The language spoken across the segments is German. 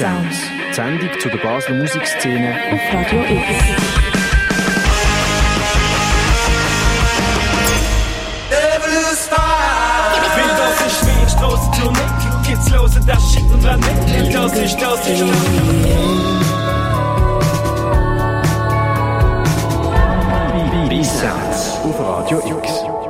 B-Sounds. Die Sendung zu der Basler Musikszene auf Radio X. Will das ist wie Straße zur Mitte. Kids hören das Shit und wenn nicht, das ist, das ist. B-Sounds auf Radio X.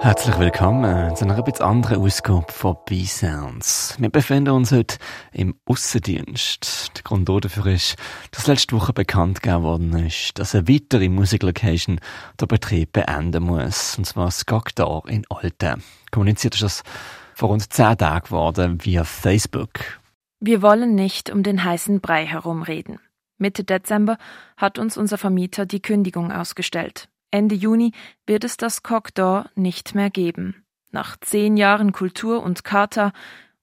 Herzlich willkommen zu einer etwas anderen Ausgabe von B-Sounds. Wir befinden uns heute im Aussendienst. Der Grund dafür ist, dass letzte Woche bekannt gegeben worden ist, dass eine weitere Musiklocation der Betrieb beenden muss. Und zwar Skogdor in Olten. Kommuniziert ist das vor rund zehn Tagen geworden via Facebook. Wir wollen nicht um den heißen Brei herumreden. Mitte Dezember hat uns unser Vermieter die Kündigung ausgestellt. Ende Juni wird es das Cocktail nicht mehr geben. Nach zehn Jahren Kultur und Charta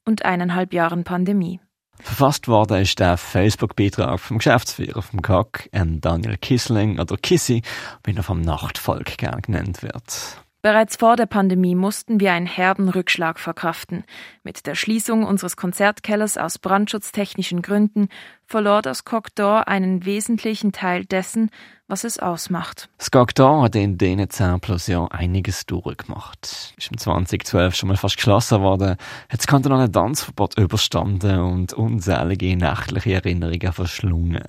und eineinhalb Jahren Pandemie. Verfasst worden ist der Facebook-Beitrag vom Geschäftsführer vom COC, Daniel Kissling oder Kissy, wie er vom Nachtvolk gern genannt wird. Bereits vor der Pandemie mussten wir einen herben Rückschlag verkraften. Mit der Schließung unseres Konzertkellers aus brandschutztechnischen Gründen verlor das Cocktail einen wesentlichen Teil dessen, was es ausmacht. Das Cocktail hat in diesen 10 plus Jahren einiges durchgemacht. Ist im 2012 schon mal fast geschlossen worden, hat das kantonale Tanzverbot überstanden und unzählige nächtliche Erinnerungen verschlungen.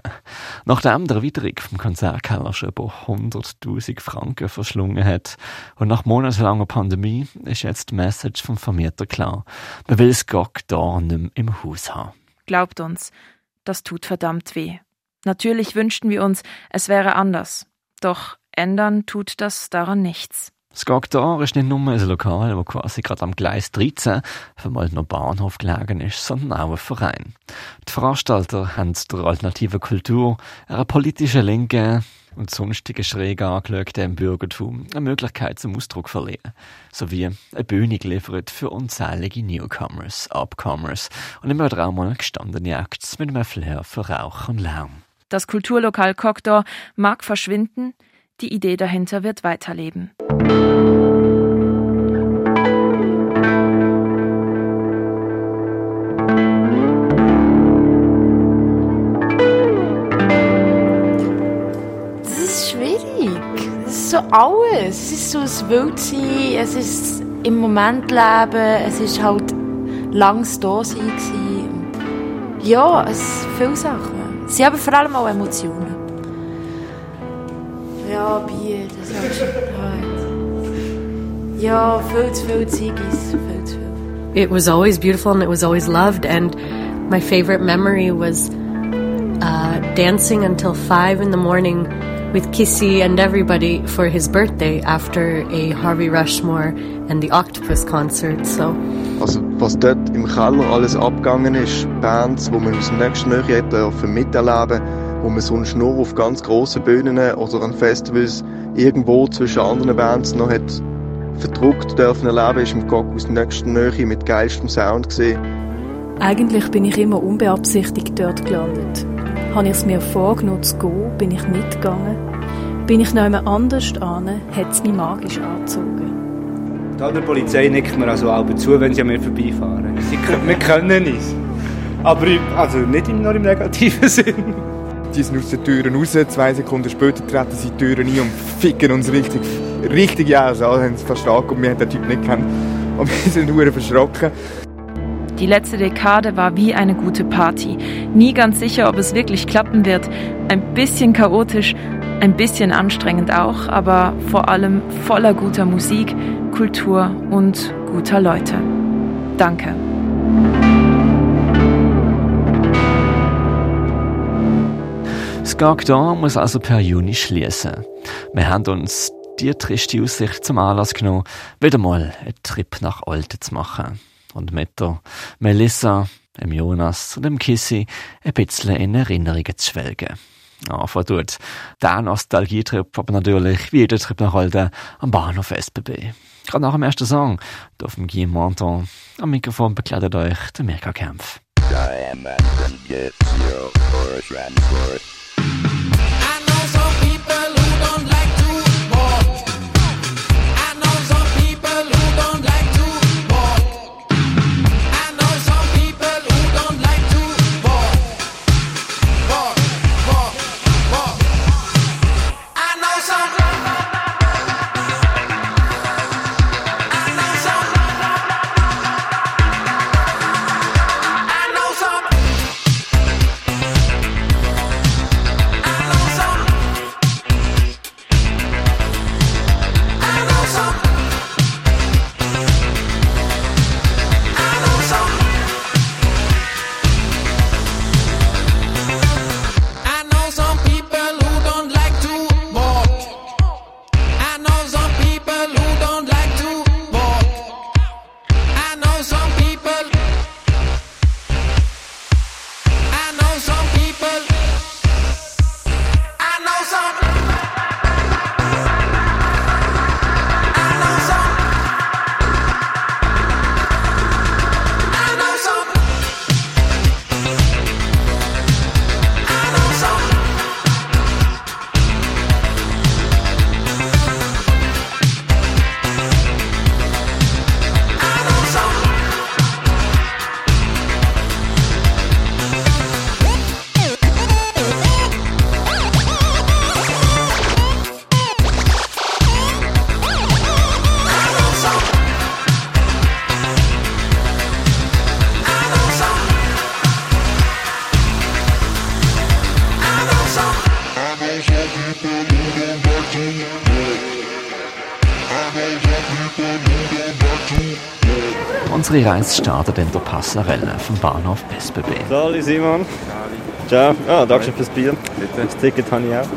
Nachdem der Erweiterung vom Konzertkeller schon über 100.000 Franken verschlungen hat und nach monatelanger Pandemie ist jetzt die Message vom Vermieter klar. Man will das Cocktail nicht mehr im Haus haben. Glaubt uns, das tut verdammt weh. Natürlich wünschten wir uns, es wäre anders. Doch ändern tut das daran nichts. Das Gagdor ist nicht nur ein Lokal, das quasi gerade am Gleis 13 vom Maldner Bahnhof gelegen ist, sondern auch ein Verein. Die Veranstalter haben der alternativen Kultur, einer politischen Linke und sonstigen schräg angeschauten im Bürgertum eine Möglichkeit zum Ausdruck verliehen, sowie eine Bühne geliefert für unzählige Newcomers, Upcomers und immer auch mal gestandene Acts mit einem Flair für Rauch und Lärm. Das Kulturlokal Cockdor mag verschwinden, die Idee dahinter wird weiterleben. So alles. Es ist so das Wildsein, es ist im Moment leben, es ist halt langs da sein. Ja, es sind viele Sachen. Sie haben vor allem auch Emotionen. Ja, Bier, das ist schon hart. Ja, viel zu viel Ziggis, viel zu viel. It was always beautiful and it was always loved. And my favorite memory was uh, dancing until five in the morning with Kissy and everybody for his birthday after a Harvey Rushmore and the Octopus concert. So. Also was dort im Keller alles abgegangen ist, Bands, wo man aus dem nächsten Nähe dürfen miterleben, wo man sonst nur auf ganz grossen Bühnen oder an Festivals irgendwo zwischen anderen Bands noch hat verdruckt dürfen erleben, ist im Gog aus der nächsten Nähe mit geilstem Sound gesehen. Eigentlich bin ich immer unbeabsichtigt dort gelandet. Habe ich es mir vorgenommen zu gehen, bin ich nicht gegangen. Bin ich noch anders an, hat es mich magisch angezogen. Da der Polizei nickt mir also auch zu, wenn sie an mir vorbeifahren. Sie, wir können es. Aber ich, also nicht nur im negativen Sinn. Die sind aus den Türen raus, zwei Sekunden später treten sie die Türen ein und ficken uns richtig, richtig aus. Also haben sie verstanden und wir haben den Typ nicht gekannt. Und wir sind nur verschrocken. Die letzte Dekade war wie eine gute Party. Nie ganz sicher, ob es wirklich klappen wird. Ein bisschen chaotisch, ein bisschen anstrengend auch, aber vor allem voller guter Musik, Kultur und guter Leute. Danke. Das muss also per Juni schließen. Wir haben uns die triste Aussicht zum Anlass genommen, wieder mal einen Trip nach Olten zu machen. Und mit Melissa, dem Jonas und dem Kissy ein bisschen in Erinnerungen zu schwelgen. Ja, tut der Nostalgietrip, aber natürlich wie jeder Trip nach Olten am Bahnhof SBB. Gerade nach dem ersten Song, auf dem Guy Monton, am Mikrofon bekleidet euch der Megakämpf. Diamond gets your first transport. Unsere Reise startet in der Passarelle vom Bahnhof SBB. Sali, Simon. Ciao. Ah, danke fürs Bier. Das Ticket habe ich auch.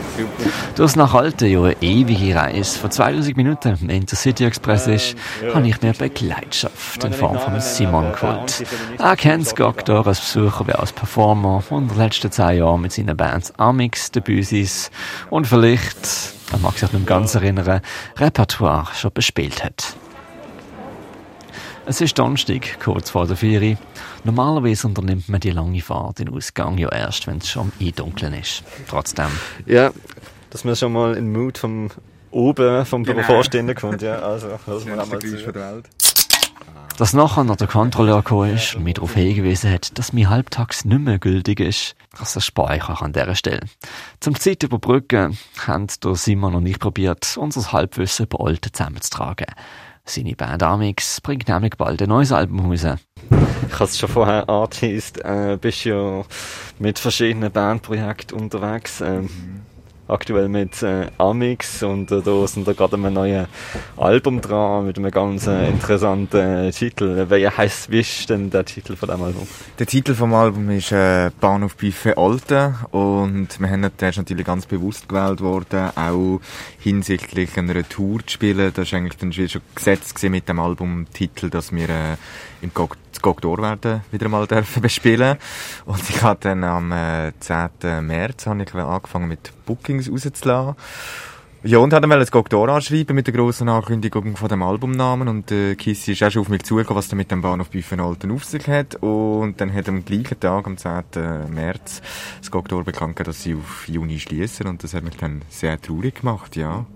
Durch nach Alte ja eine ewige Reise von 2000 Minuten im Intercity Express ist, ja. habe ich mir Begleitschaft in Form von Simon geholt. Er kennt Skoktor als Besucher wie als Performer und in den letzten zehn Jahren mit seinen Bands Amix, Debussys und vielleicht, er mag sich nicht mehr ganz erinnern, Repertoire schon bespielt hat. Es ist Donnerstag, kurz vor der Ferie. Normalerweise unternimmt man die lange Fahrt in Ausgang ja erst, wenn es schon eindunkeln ist. Trotzdem. Ja, dass man schon mal in den Mood vom oben vom Genau. Vorstehenden kommt, ja. Also, mal Schönste einmal der Welt. Dass nachher noch der Kontrolleur gekommen ist und mich darauf hingewiesen hat, dass mein Halbtags nicht mehr gültig ist, das erspare ich auch an dieser Stelle. Zum Zeit überbrücken haben der Simon und ich probiert, unser Halbwissen bei Alten zusammenzutragen. Seine Band Amix bringt nämlich bald ein neues Album raus. Ich habe es schon vorher angeteased, äh, bist ja mit verschiedenen Bandprojekten unterwegs. Ähm, Aktuell mit äh, Amix und äh, da sind da gerade ein neues Album dran mit einem ganz äh, interessanten Titel. Wie heißt, wie ist denn der Titel von dem Album? Der Titel vom Album ist äh, Bahnhof Biffe Alte und wir haben der ist natürlich ganz bewusst gewählt worden, auch hinsichtlich einer Tour zu spielen. Das ist eigentlich dann schon gesetzt mit dem Albumtitel, dass wir äh, im Gog Gogdor werden wieder mal dürfen bespielen. Und ich habe dann am äh, 10. März habe ich angefangen mit Bookings rauszulassen. Ja, und hat dann das Gogdor anschreiben mit der grossen Ankündigung von dem Albumnamen und äh, Kissy ist auch schon auf mich zugekommen, was da mit dem Bahnhof Büffenalten auf sich hat und dann hat am gleichen Tag, am 10. März, das Gogdor bekannt dass sie auf Juni schließen und das hat mich dann sehr traurig gemacht, ja.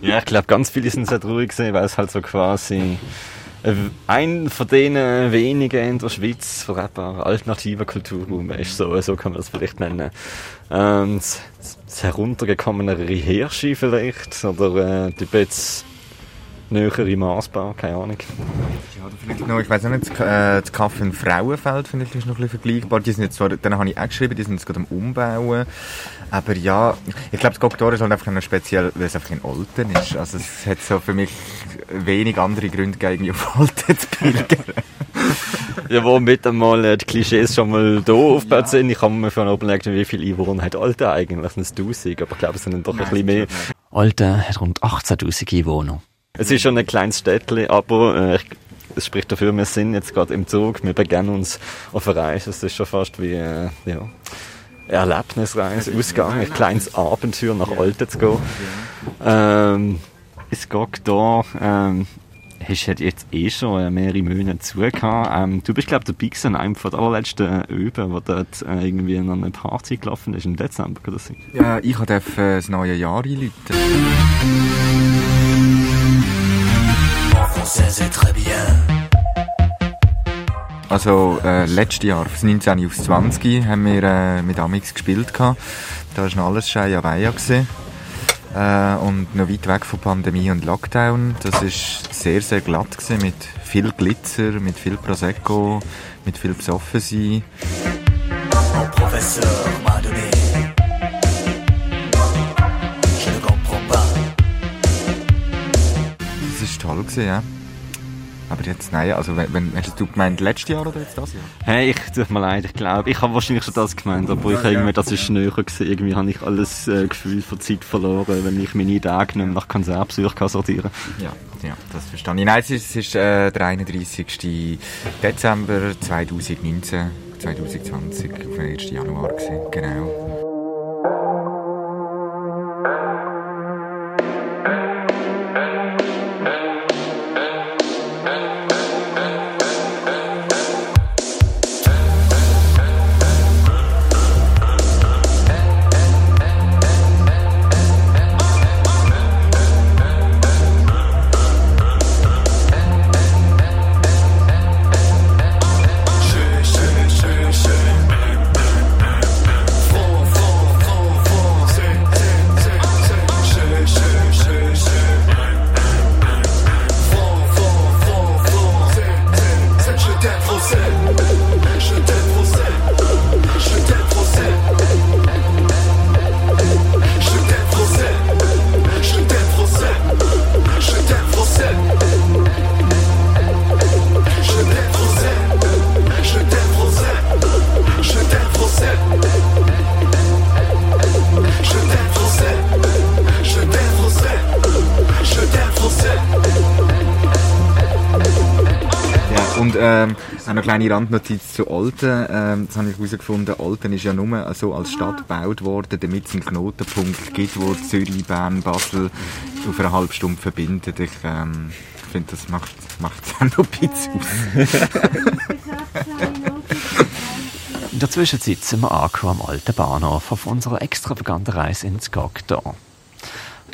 Ja, ich glaube, ganz viele sind sehr traurig gewesen, weil es halt so quasi ein von den wenigen in der Schweiz vertretbaren alternativen Kulturraum ist, so, so kann man das vielleicht nennen. Ähm, das, das heruntergekommenere Hirschi vielleicht, oder äh, die bisschen nähere Maßbar, keine Ahnung. Ja, oder vielleicht noch, ich weiß nicht, das, äh, das Kaffee in Frauenfeld finde ich ist noch ein bisschen vergleichbar. Die sind jetzt zwar, dann habe ich auch geschrieben, die sind jetzt gerade am Umbauen. Aber ja, ich glaube, das Gogdor ist halt einfach noch speziell, weil es einfach in Olten ist. Also es hat so für mich wenig andere Gründe gegeben, auf Olten zu pilgern. Ja, womit einmal äh, die Klischees schon mal da aufgebaut sind. Ich habe mir von oben überlegt, wie viele Einwohner hat Alta eigentlich? Sind es 1000? Aber ich glaube, es sind doch ein bisschen mehr. Alten hat rund 18.000 Einwohner. Es ist schon ein kleines Städtchen, aber äh, ich- es spricht dafür, wir sind jetzt gerade im Zug, wir begeben uns auf eine Reise. Es ist schon fast wie äh, ja, Erlebnisreise, Ausgang, ein kleines Abenteuer nach Alten zu gehen. Ähm, es geht da, ähm, hast halt jetzt eh schon äh, mehrere Monate zugehört. Ähm, du bist, glaube ich, dabei gewesen, einem von der allerletzten Öben, wo dort äh, irgendwie noch eine Party gelaufen ist, im Dezember, das sein? Ja, ich darf äh, das neue Jahr einläuten. Also äh, letztes Jahr, von 19 aufs 20, haben wir äh, mit Amix gespielt. gehabt. Da war noch alles schön Weia gewesen. Äh, und noch weit weg von Pandemie und Lockdown. Das ist sehr, sehr glatt gewesen, mit viel Glitzer, mit viel Prosecco, mit viel besoffen sein. Mon professeur m'a donné. Toll gewesen, ja. Aber jetzt, nein, also wenn, wenn, hast du gemeint letztes Jahr oder jetzt das Jahr? Hey, ich tut mir leid, ich glaube, ich habe wahrscheinlich schon das gemeint, aber ich habe irgendwie, das ist näher gewesen. Irgendwie habe ich alles äh, Gefühl von Zeit verloren, wenn ich meine Tage nicht nach Konzertbesuch kann sortieren Ja, ja, das verstehe ich. Nein, es ist, es ist äh, der 31. Dezember 2019, 2020, auf den 1. Januar gewesen, genau. Kleine Randnotiz zu Olten. Ähm, das habe ich herausgefunden. Olten ist ja nur so als Stadt gebaut worden, damit es einen Knotenpunkt gibt, wo Zürich, Bern, Basel auf eine halbe Stunde verbindet. Ich ähm, finde, das macht, macht es auch noch ein bisschen aus. In der Zwischenzeit sind wir angekommen am alten Bahnhof auf unserer extravaganten Reise ins Gagda.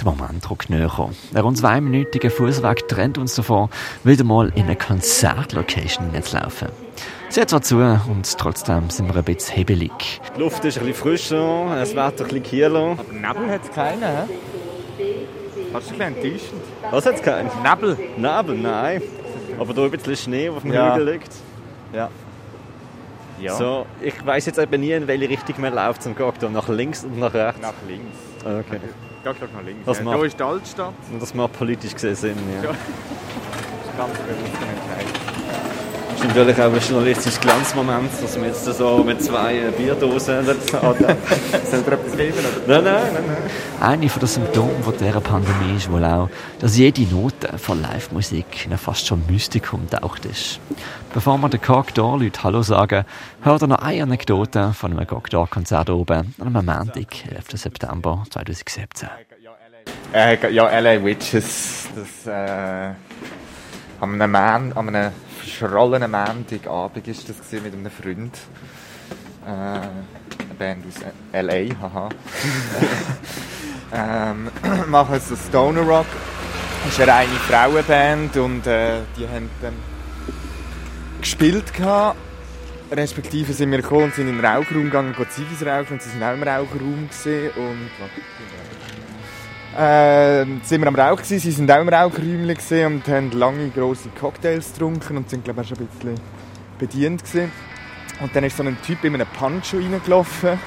Der Moment näher. Der rund zweiminütige Fußweg trennt uns davon, wieder mal in eine Konzertlocation zu laufen. Sie hat zwar zu und trotzdem sind wir ein bisschen hebelig. Die Luft ist ein bisschen frischer, das Wetter ein bisschen kühler. Aber Nebel hat es keinen, hä? Hast du ein bisschen enttäuschend? Was hat es keinen? Nebel? Nebel, nein. Aber da ein bisschen Schnee, der auf dem Ja. Hügel liegt. Ja. Ja. So, ich weiss jetzt eben nie, in welche Richtung man läuft zum Cocktail. Nach links und nach rechts? Nach links. Okay. Geht nach links. Das ja. macht- Da ist die Altstadt. Und das macht politisch gesehen Sinn, ja. Ja. Das ist ganz bewusst ein Entscheid. Das ist natürlich auch ein journalistisches Glanzmoment, dass wir jetzt so mit zwei äh, Bierdosen dort anlegen. Soll dir etwas geben? Oder? Nein, nein, nein, nein. Eine der Symptome von dieser Pandemie ist wohl auch, dass jede Note von Live-Musik in ein fast schon Mystikum taucht ist. Bevor wir den Cocktail Leuten Hallo sagen, hört ihr noch eine Anekdote von einem Cocktail-Konzert oben an einem Montag, 11. September 2017. Äh, ja, LA Witches. Das, äh, an einem, Man an einem verschrollenen Montagabend ist das gewesen mit einem Freund. Äh, eine Band aus LA, haha. ähm, machen so Stoner Rock. Das ist eine reine Frauenband und äh, die haben dann gespielt gehabt. Respektive sind wir gekommen und sind in den Rauchraum gegangen, gehen Zivis rauchen und sie sind auch im Rauchraum gesehen und äh, sind wir am Rauch gewesen, sie sind auch im Rauchräumchen gewesen und haben lange grosse Cocktails getrunken und sind glaube ich schon ein bisschen bedient gewesen. Und dann ist so ein Typ in einem Pancho reingelaufen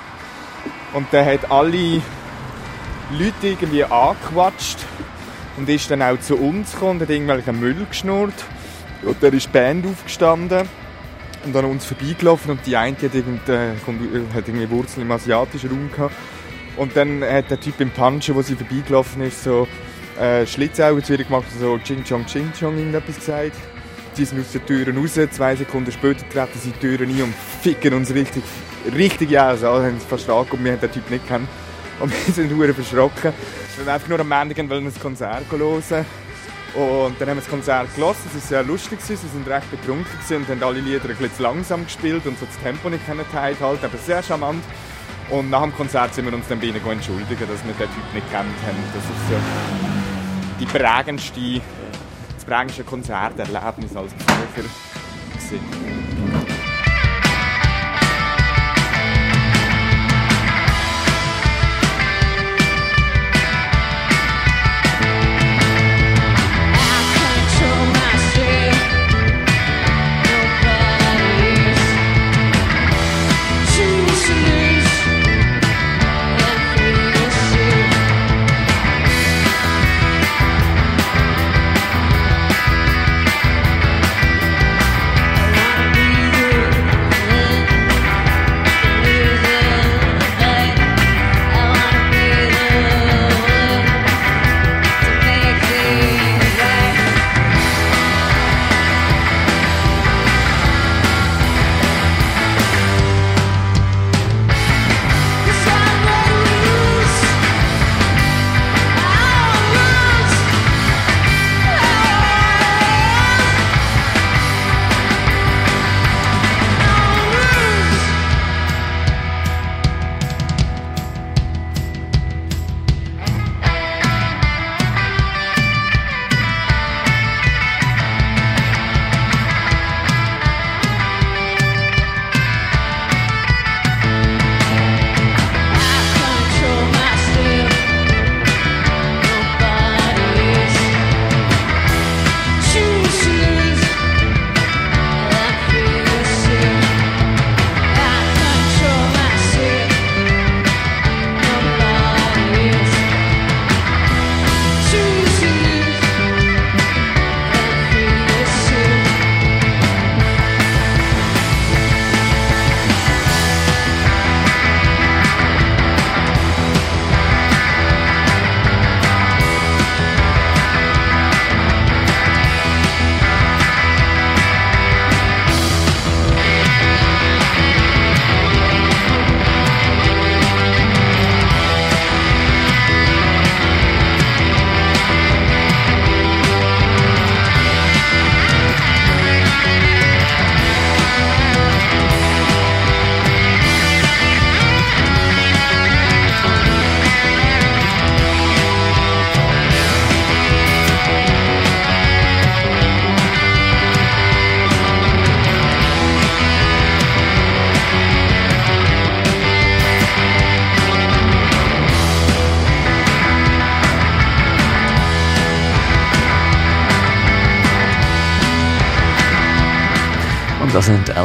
und der hat alle Leute irgendwie angequatscht und ist dann auch zu uns gekommen und hat irgendwelchen Müll geschnurrt. Und dann ist die Band aufgestanden und an uns vorbeigelaufen und die eine hat, irgend, hat irgendwie Wurzeln im asiatischen Raum gehabt. Und dann hat der Typ im Pancho, wo sie vorbeigelaufen ist, so äh, Schlitzaugen zu ihr gemacht und so Ching Chong Ching Chong irgendetwas gesagt. Sie sind aus den Türen raus, zwei Sekunden später treten sie die Türen ein und ficken uns richtig, richtig aus. Alle haben es fast angeguckt, wir haben den Typ nicht gekannt. Und wir sind verdammt verschrocken. Wir haben einfach nur am Montag wollen das Konzert hören. Und dann haben wir das Konzert gelassen, es war sehr lustig, sie sind recht betrunken und haben alle Lieder ein bisschen langsam gespielt und so das Tempo nicht halten, aber sehr charmant. Und nach dem Konzert sind wir uns dann bei entschuldigen, dass wir den Typ nicht kennt haben. Das ist so die prägendste, das prägendste Konzerterlebnis als Besucher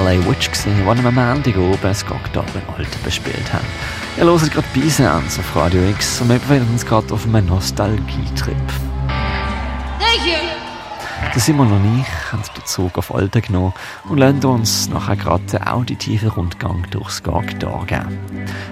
LA Witch gewesen, die am Montag oben das Alten bespielt haben. Ihr hört gerade Beisens auf Radio X und wir befinden uns gerade auf einem Nostalgietrip. Thank you. Der Simon und ich haben den Zug auf Alten genommen und lassen uns nachher gerade einen auditiven Rundgang durchs Gagdor geben.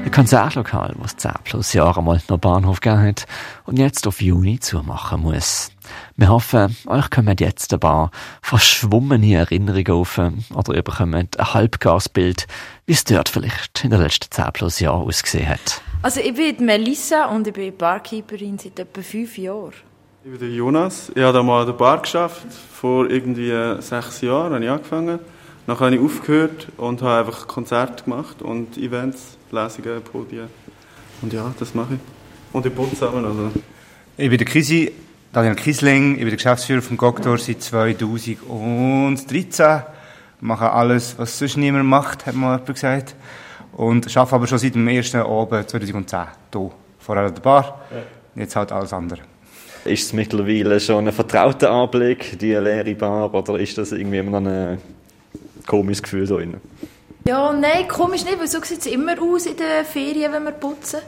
Ein Konzertlokal, das 10 plus Jahre mal noch Bahnhof gegeben hat und jetzt auf Juni zumachen muss. Wir hoffen, euch kommen jetzt ein paar verschwommene Erinnerungen auf oder ihr bekommt ein Halbgasbild, wie es dort vielleicht in den letzten 10 plus Jahren ausgesehen hat. Also ich bin Melissa und ich bin Barkeeperin seit etwa fünf Jahren. Ich bin der Jonas. Ich habe mal an der Bar geschafft. Vor irgendwie sechs Jahren habe ich angefangen. Dann habe ich aufgehört und habe einfach Konzerte gemacht und Events, Lesungen, Podien. Und ja, das mache ich. Und ich putze zusammen. Also. Ich bin der Kisi, Daniel Kisling, ich bin der Geschäftsführer vom Goktor seit 2013. Mache alles, was sonst niemand macht, hat mal jemand gesagt. Und arbeite aber schon seit dem ersten Abend 2010 hier. Vorher an der Bar, jetzt halt alles andere. Ist es mittlerweile schon ein vertrauter Anblick, die leere Bar, oder ist das irgendwie immer noch ein komisches Gefühl da drin? Ja, nein, komisch nicht, weil so sieht es immer aus in den Ferien, wenn wir putzen.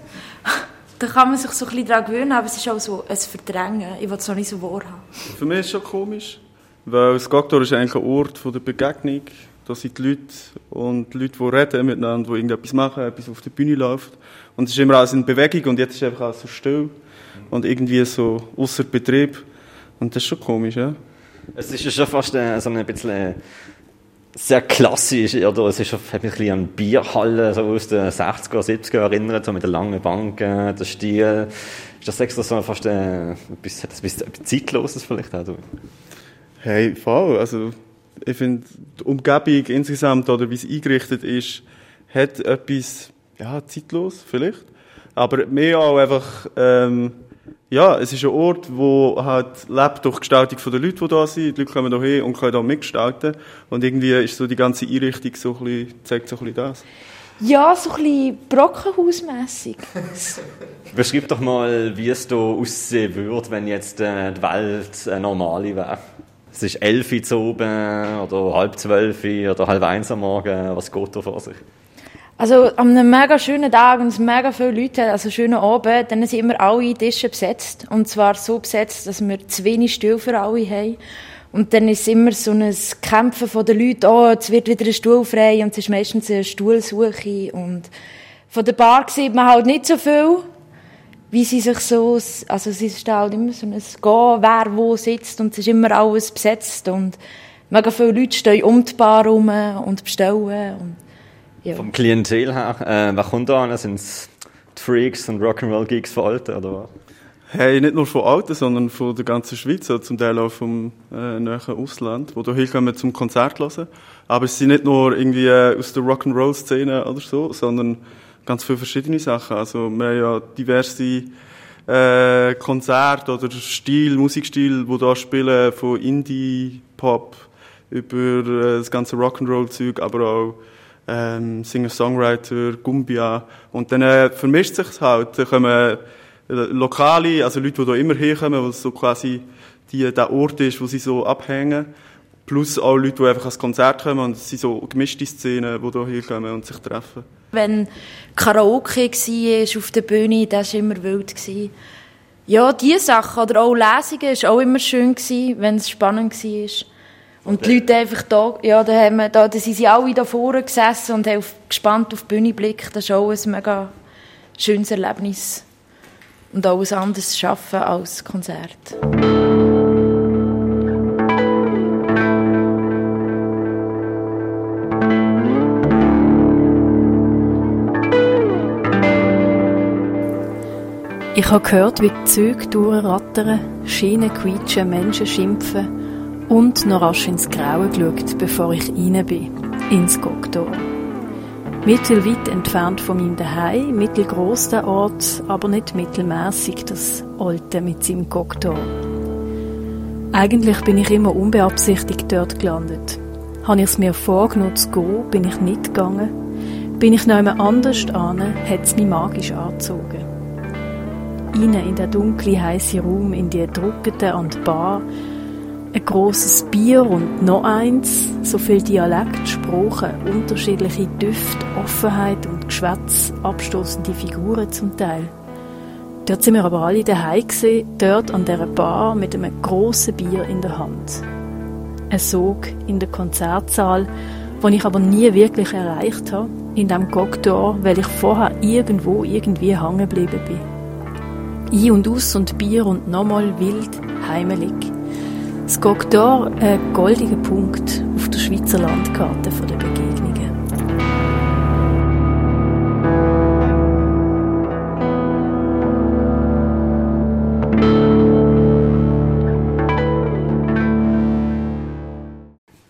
da kann man sich so ein bisschen daran gewöhnen, aber es ist auch so ein Verdrängen. Ich will es auch nicht so wahrhaben. Für mich ist es schon komisch, weil das Gagtor ist eigentlich ein Ort von der Begegnung. Da sind die Leute und die Leute, die reden miteinander, die irgendetwas machen, etwas auf der Bühne läuft. Und es ist immer alles in Bewegung und jetzt ist es einfach alles so still und irgendwie so außer Betrieb. Und das ist schon komisch, ja. Es ist ja schon fast äh, so ein bisschen äh, sehr klassisch, oder? Es ist schon hat mich ein bisschen an Bierhalle so aus den 60er, 70er erinnert, so mit den langen Banken, der Stil. Ist das extra so fast äh, etwas, hat das etwas, etwas Zeitloses vielleicht auch? Du? Hey, voll. Also, ich finde, die Umgebung insgesamt oder wie es eingerichtet ist, hat etwas, ja, zeitlos vielleicht. Aber mehr auch einfach, ähm, ja, es ist ein Ort, wo halt lebt durch die Gestaltung der Leute, die da sind. Die Leute kommen hier hin und können da mitgestalten. Und irgendwie ist so die ganze Einrichtung so ein bisschen, zeigt so ein bisschen das. Ja, so ein bisschen Brockenhausmässig. Beschreib doch mal, wie es hier aussehen würde, wenn jetzt äh, die Welt eine normale wäre. Es ist elf Uhr zu oben oder halb zwölf oder halb eins am Morgen. Was geht da vor sich? Also an einem mega schönen Tag und es mega viele Leute also schönen Abend, dann sind immer alle Tische besetzt. Und zwar so besetzt, dass wir zu wenig Stühle für alle haben. Und dann ist immer so ein Kämpfen von den Leuten, oh, jetzt wird wieder ein Stuhl frei und es ist meistens eine Stuhlsuche. Und von der Bar sieht man halt nicht so viel, wie sie sich so, also es ist halt immer so ein Gehen, wer wo sitzt und es ist immer alles besetzt und mega viele Leute stehen um die Bar herum und bestellen. Und ja. Vom Klientel her, äh, wer kommt da an? Sind es die Freaks und Rock'n'Roll-Geeks von Alten, oder was? Hey, nicht nur von Alten, sondern von der ganzen Schweiz, also zum Teil auch vom äh, nahen Ausland, die hier kommen zum Konzert hören. Aber es sind nicht nur irgendwie äh, aus der Rock'n'Roll-Szene oder so, sondern ganz viele verschiedene Sachen. Also wir haben ja diverse äh, Konzerte oder Stil, Musikstil, die da spielen, von Indie, Pop über äh, das ganze Rock'n'Roll-Zeug, aber auch ähm, Singer-Songwriter, Gumbia. Und dann äh, vermischt sich halt. Da kommen äh, Lokale, also Leute, die da immer herkommen, weil es so quasi die, der Ort ist, wo sie so abhängen. Plus auch Leute, die einfach ans Konzert kommen und es sind so gemischte Szenen, die da herkommen und sich treffen. Wenn Karaoke war auf der Bühne, das war immer wild. Ja, diese Sachen. Oder auch Lesungen war auch immer schön, wenn es spannend war. Und die Leute einfach da, ja, da, haben wir, da, da sind sie alle da vorne gesessen und haben auf, gespannt auf die Bühne geblickt. Das ist auch ein mega schönes Erlebnis. Und auch ein anderes Arbeiten als Konzert. Ich habe gehört, wie die Züge durchrattern, Schienen quietschen, Menschen schimpfen und noch rasch ins Graue geschaut, bevor ich rein bin, ins Goktor. Mittelweit entfernt von meinem Daheim, mittelgroß der Ort, aber nicht mittelmäßig das Alte mit seinem Goktor. Eigentlich bin ich immer unbeabsichtigt dort gelandet. Habe ich es mir vorgenommen zu gehen, bin ich nicht gegangen. Bin ich noch einmal anders an, hat es mich magisch angezogen. Innen in der dunkle, heiße Raum, in die Druckete an die Bar, Ein grosses Bier und noch eins, so viel Dialekt, Sprachen, unterschiedliche Düfte, Offenheit und Geschwätz, abstoßende Figuren zum Teil. Dort sind wir aber alle daheim gesehen, dort an dieser Bar mit einem grossen Bier in der Hand. Ein Sog in der Konzertsaal, den ich aber nie wirklich erreicht habe, in dem Cocktail, weil ich vorher irgendwo irgendwie hängen geblieben bin. Ein und aus und Bier und nochmal wild, heimelig. Das Cocktail ein goldiger Punkt auf der Schweizer Landkarte der Begegnungen.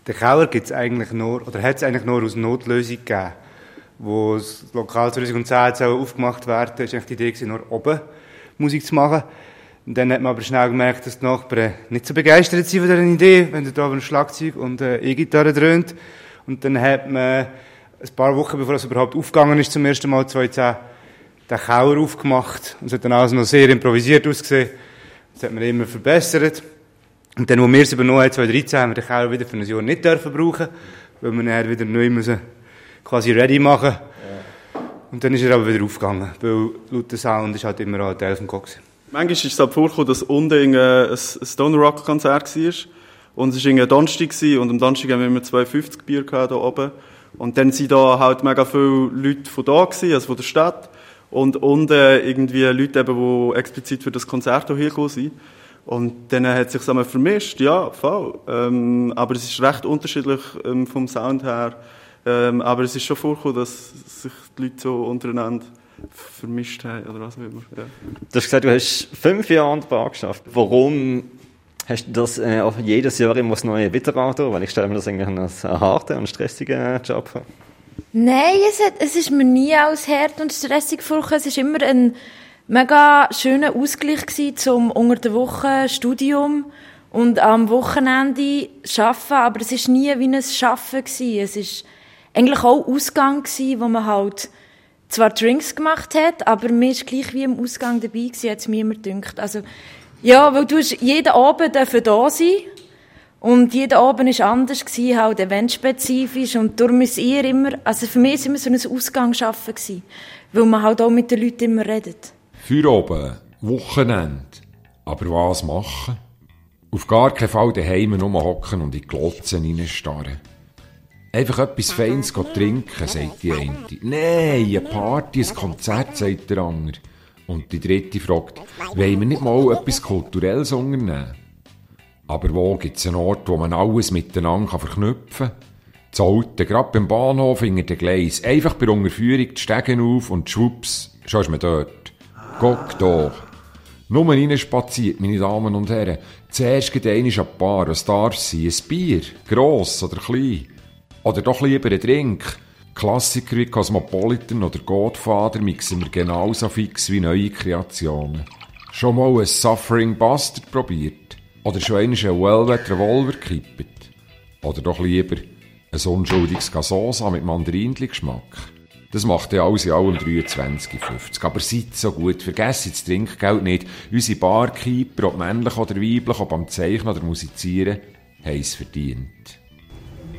Den Keller gibt es eigentlich nur, oder hat es eigentlich nur aus Notlösung gegeben. Wo das Lokal 2010 jetzt auch aufgemacht werden eigentlich die Idee nur oben Musik zu machen. Und dann hat man aber schnell gemerkt, dass die Nachbarn nicht so begeistert sind von dieser Idee, wenn da ein Schlagzeug und eine E-Gitarre dröhnt. Und dann hat man ein paar Wochen, bevor es überhaupt aufgegangen ist, zum ersten Mal 2010, den Keller aufgemacht. Und es hat dann alles noch sehr improvisiert ausgesehen. Das hat man immer verbessert. Und dann, wo wir es übernommen haben, 2013, haben wir den Keller wieder für ein Jahr nicht dürfen brauchen, weil wir dann wieder neu müssen quasi ready machen. Und dann ist er aber wieder aufgegangen, weil laut der Sound ist halt immer ein Teil vom Cox. Manchmal ist es halt vorgekommen, dass unten ein, Stone Rock Konzert war. Und es war ein Donnerstag und am Donnerstag haben wir immer 250 Bier gehabt, hier oben. Und dann sind da halt mega viele Leute von da gewesen, also von der Stadt. Und unten irgendwie Leute eben, die explizit für das Konzert hier gekommen sind. Und dann hat sich einmal vermischt, ja, voll. Ähm, aber es ist recht unterschiedlich ähm, vom Sound her. Ähm, aber es ist schon vorgekommen, dass sich die Leute so untereinander vermischt haben, oder was auch immer. Ja. Du hast gesagt, du hast fünf Jahre an der Bar geschafft. Warum hast du das äh, auch jedes Jahr immer das neue wieder angetan? Weil ich stelle mir das eigentlich als einen harten und stressigen Job vor. Nein, es, hat, es ist mir nie als hart und stressig vorgekommen. Es ist immer ein mega schöner Ausgleich gewesen zum unter der Woche Studium und am Wochenende arbeiten, aber es ist nie wie ein Schaffen gewesen. Es ist eigentlich auch Ausgang gewesen, wo man halt zwar Drinks gemacht hat, aber mir ist gleich wie im Ausgang dabei gewesen, hat es mir immer gedacht. Also, ja, weil du hast jeden Abend dafür da sein und jeder Abend ist anders gewesen, halt eventspezifisch und darum ist ihr immer, also für mich ist immer so ein Ausgangsschaffen gewesen, weil man halt auch mit den Leuten immer redet. Für oben, Wochenende. Aber was machen? Auf gar keinen Fall daheim nur hocken und in die Glotzen reinstarren. Einfach etwas Feines trinken, sagt die eine. Nein, eine Party, ein Konzert, sagt der andere. Und die dritte fragt, wollen wir nicht mal etwas Kulturelles unternehmen? Aber wo gibt es einen Ort, wo man alles miteinander verknüpfen kann? Das Alte, gerade beim Bahnhof hinter den Gleis. Einfach bei Unterführung die Stegen auf und schwupps, schon ist man dort. Guck doch. Nur reinspaziert, meine Damen und Herren. Zuerst geht einmal ein Paar, was darf sein? Ein Bier, gross oder klein. Oder doch lieber ein Drink. Klassiker wie Cosmopolitan oder Godfather mixen wir genauso fix wie neue Kreationen. Schon mal ein Suffering Bastard probiert? Oder schon einmal einen Velvet Revolver gekippt? Oder doch lieber ein unschuldiges Gasosa mit Mandarinli-Geschmack? Das macht ja alles in allem 23,50. Aber seid so gut, vergesst das Trinkgeld nicht. Unsere Barkeeper, ob männlich oder weiblich, ob am Zeichnen oder Musizieren, haben es verdient.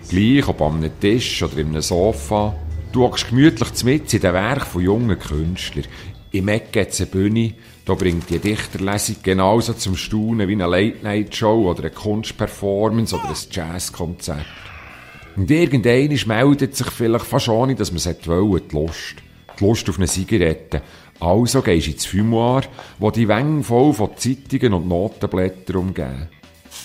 Gleich ob einem Tisch oder in einem Sofa, du hockst gemütlich mit in den Werk von jungen Künstlern. Im Eck gibt es eine Bühne, da bringt die Dichterlesung genauso zum Staunen wie eine Late-Night-Show oder eine Kunstperformance oder ein Jazzkonzert. Und irgendwann meldet sich vielleicht fast ohne, dass man es wollte, die Lust. Die Lust auf eine Zigarette. Also gehst du ins Fumoir, wo die Wänge voll von Zeitungen und Notenblättern umgeben.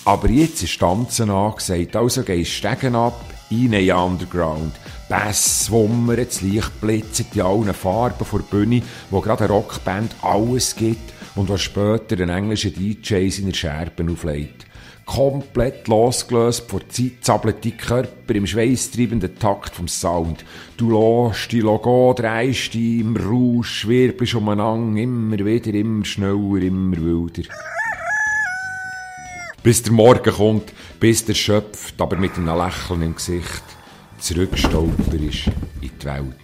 Aber jetzt ist Tanzen angesagt, also gehst Stegen ab, rein in Underground. Bass, Wummer, das Licht blitzt in allen Farben vor der Bühne, wo gerade eine Rockband alles gibt und was später ein englischer DJ seine Scherben auflegt komplett losgelöst von Zeit, zappelt die Körper im schweißtreibenden Takt vom Sound. Du lässt die Logo, drehst dich im Rausch, wirbelst umeinander, immer wieder, immer schneller, immer wilder. Bis der Morgen kommt, bis der schöpft, aber mit einem Lächeln im Gesicht, zurückstolper ist in die Welt.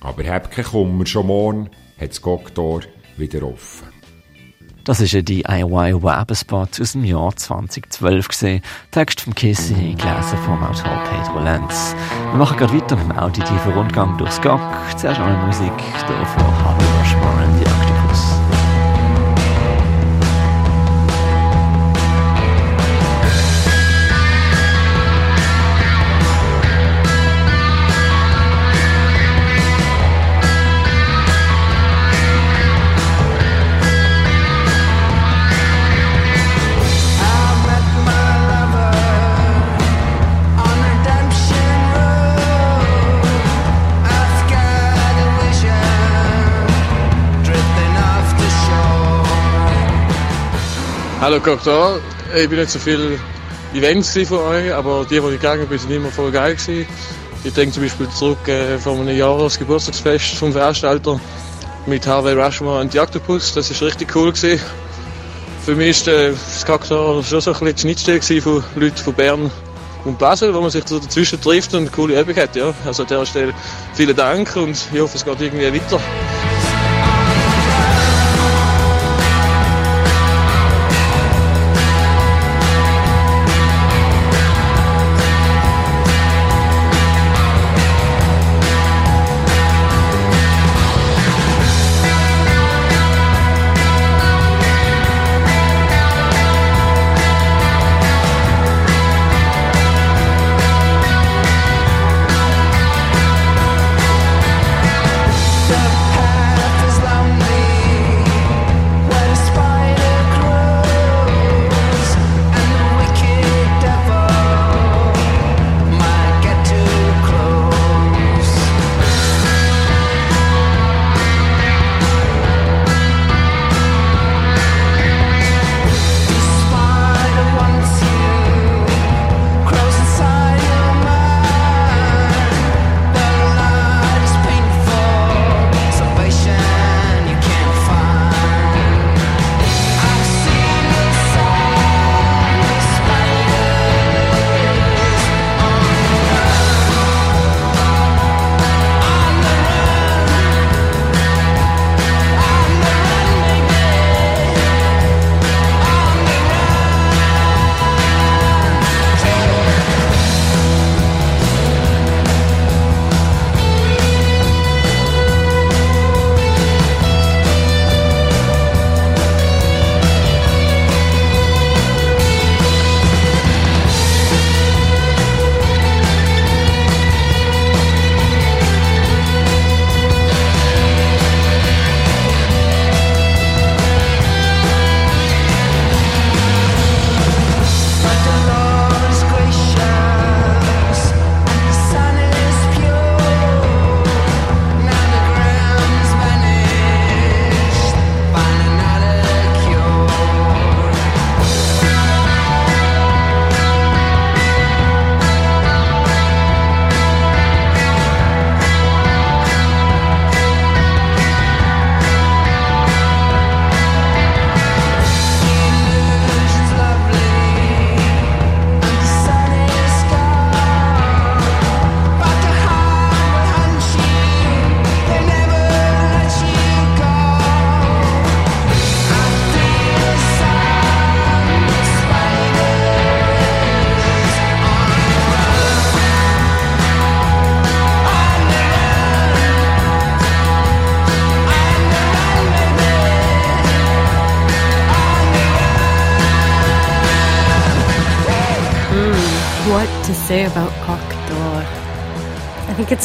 Aber hab keinen Kummer, schon morgen hat das Goktor wieder offen. Das ist ein DIY-Werbespot aus dem Jahr 2012 gesehen. Text vom Kissy, gelesen vom Autor Pedro Lenz. Wir machen gerade weiter mit dem auditiven Rundgang durchs GAG. Zuerst einmal Musik, hier von Harvey Rushmore Hallo Cocktail, ich bin nicht so viel Events von euch, aber die, die ich gegangen bin, sind immer voll geil gewesen. Ich denke zum Beispiel zurück äh, von einem Jahres Geburtstagsfest vom Veranstalter mit Harvey Rushmore und die Octopus. Das ist richtig cool gewesen. Für mich ist äh, das Cocktail schon so ein bisschen die Schnittstelle von Leuten von Bern und Basel, wo man sich so dazwischen trifft und eine coole Übung hat. Ja. Also an dieser Stelle vielen Dank und ich hoffe, es geht irgendwie weiter.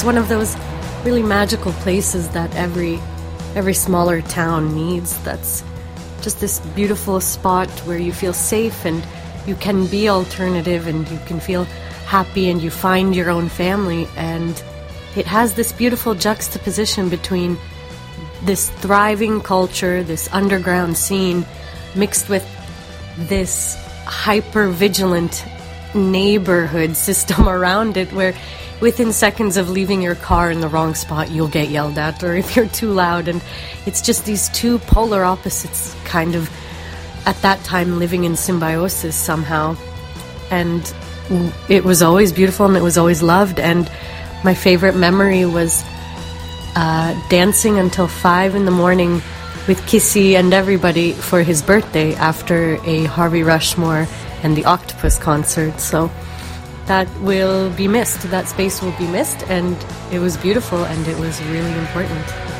One of those really magical places that every every smaller town needs. That's just this beautiful spot where you feel safe and you can be alternative and you can feel happy and you find your own family and it has this beautiful juxtaposition between this thriving culture, this underground scene mixed with this hyper vigilant neighborhood system around it where within seconds of leaving your car in the wrong spot you'll get yelled at or if you're too loud. And it's just these two polar opposites kind of at that time living in symbiosis somehow. And it was always beautiful and it was always loved. And my favorite memory was uh, dancing until five in the morning with Kissy and everybody for his birthday after a Harvey Rushmore and the Octopus concert. So that will be missed. That space will be missed, and it was beautiful and it was really important.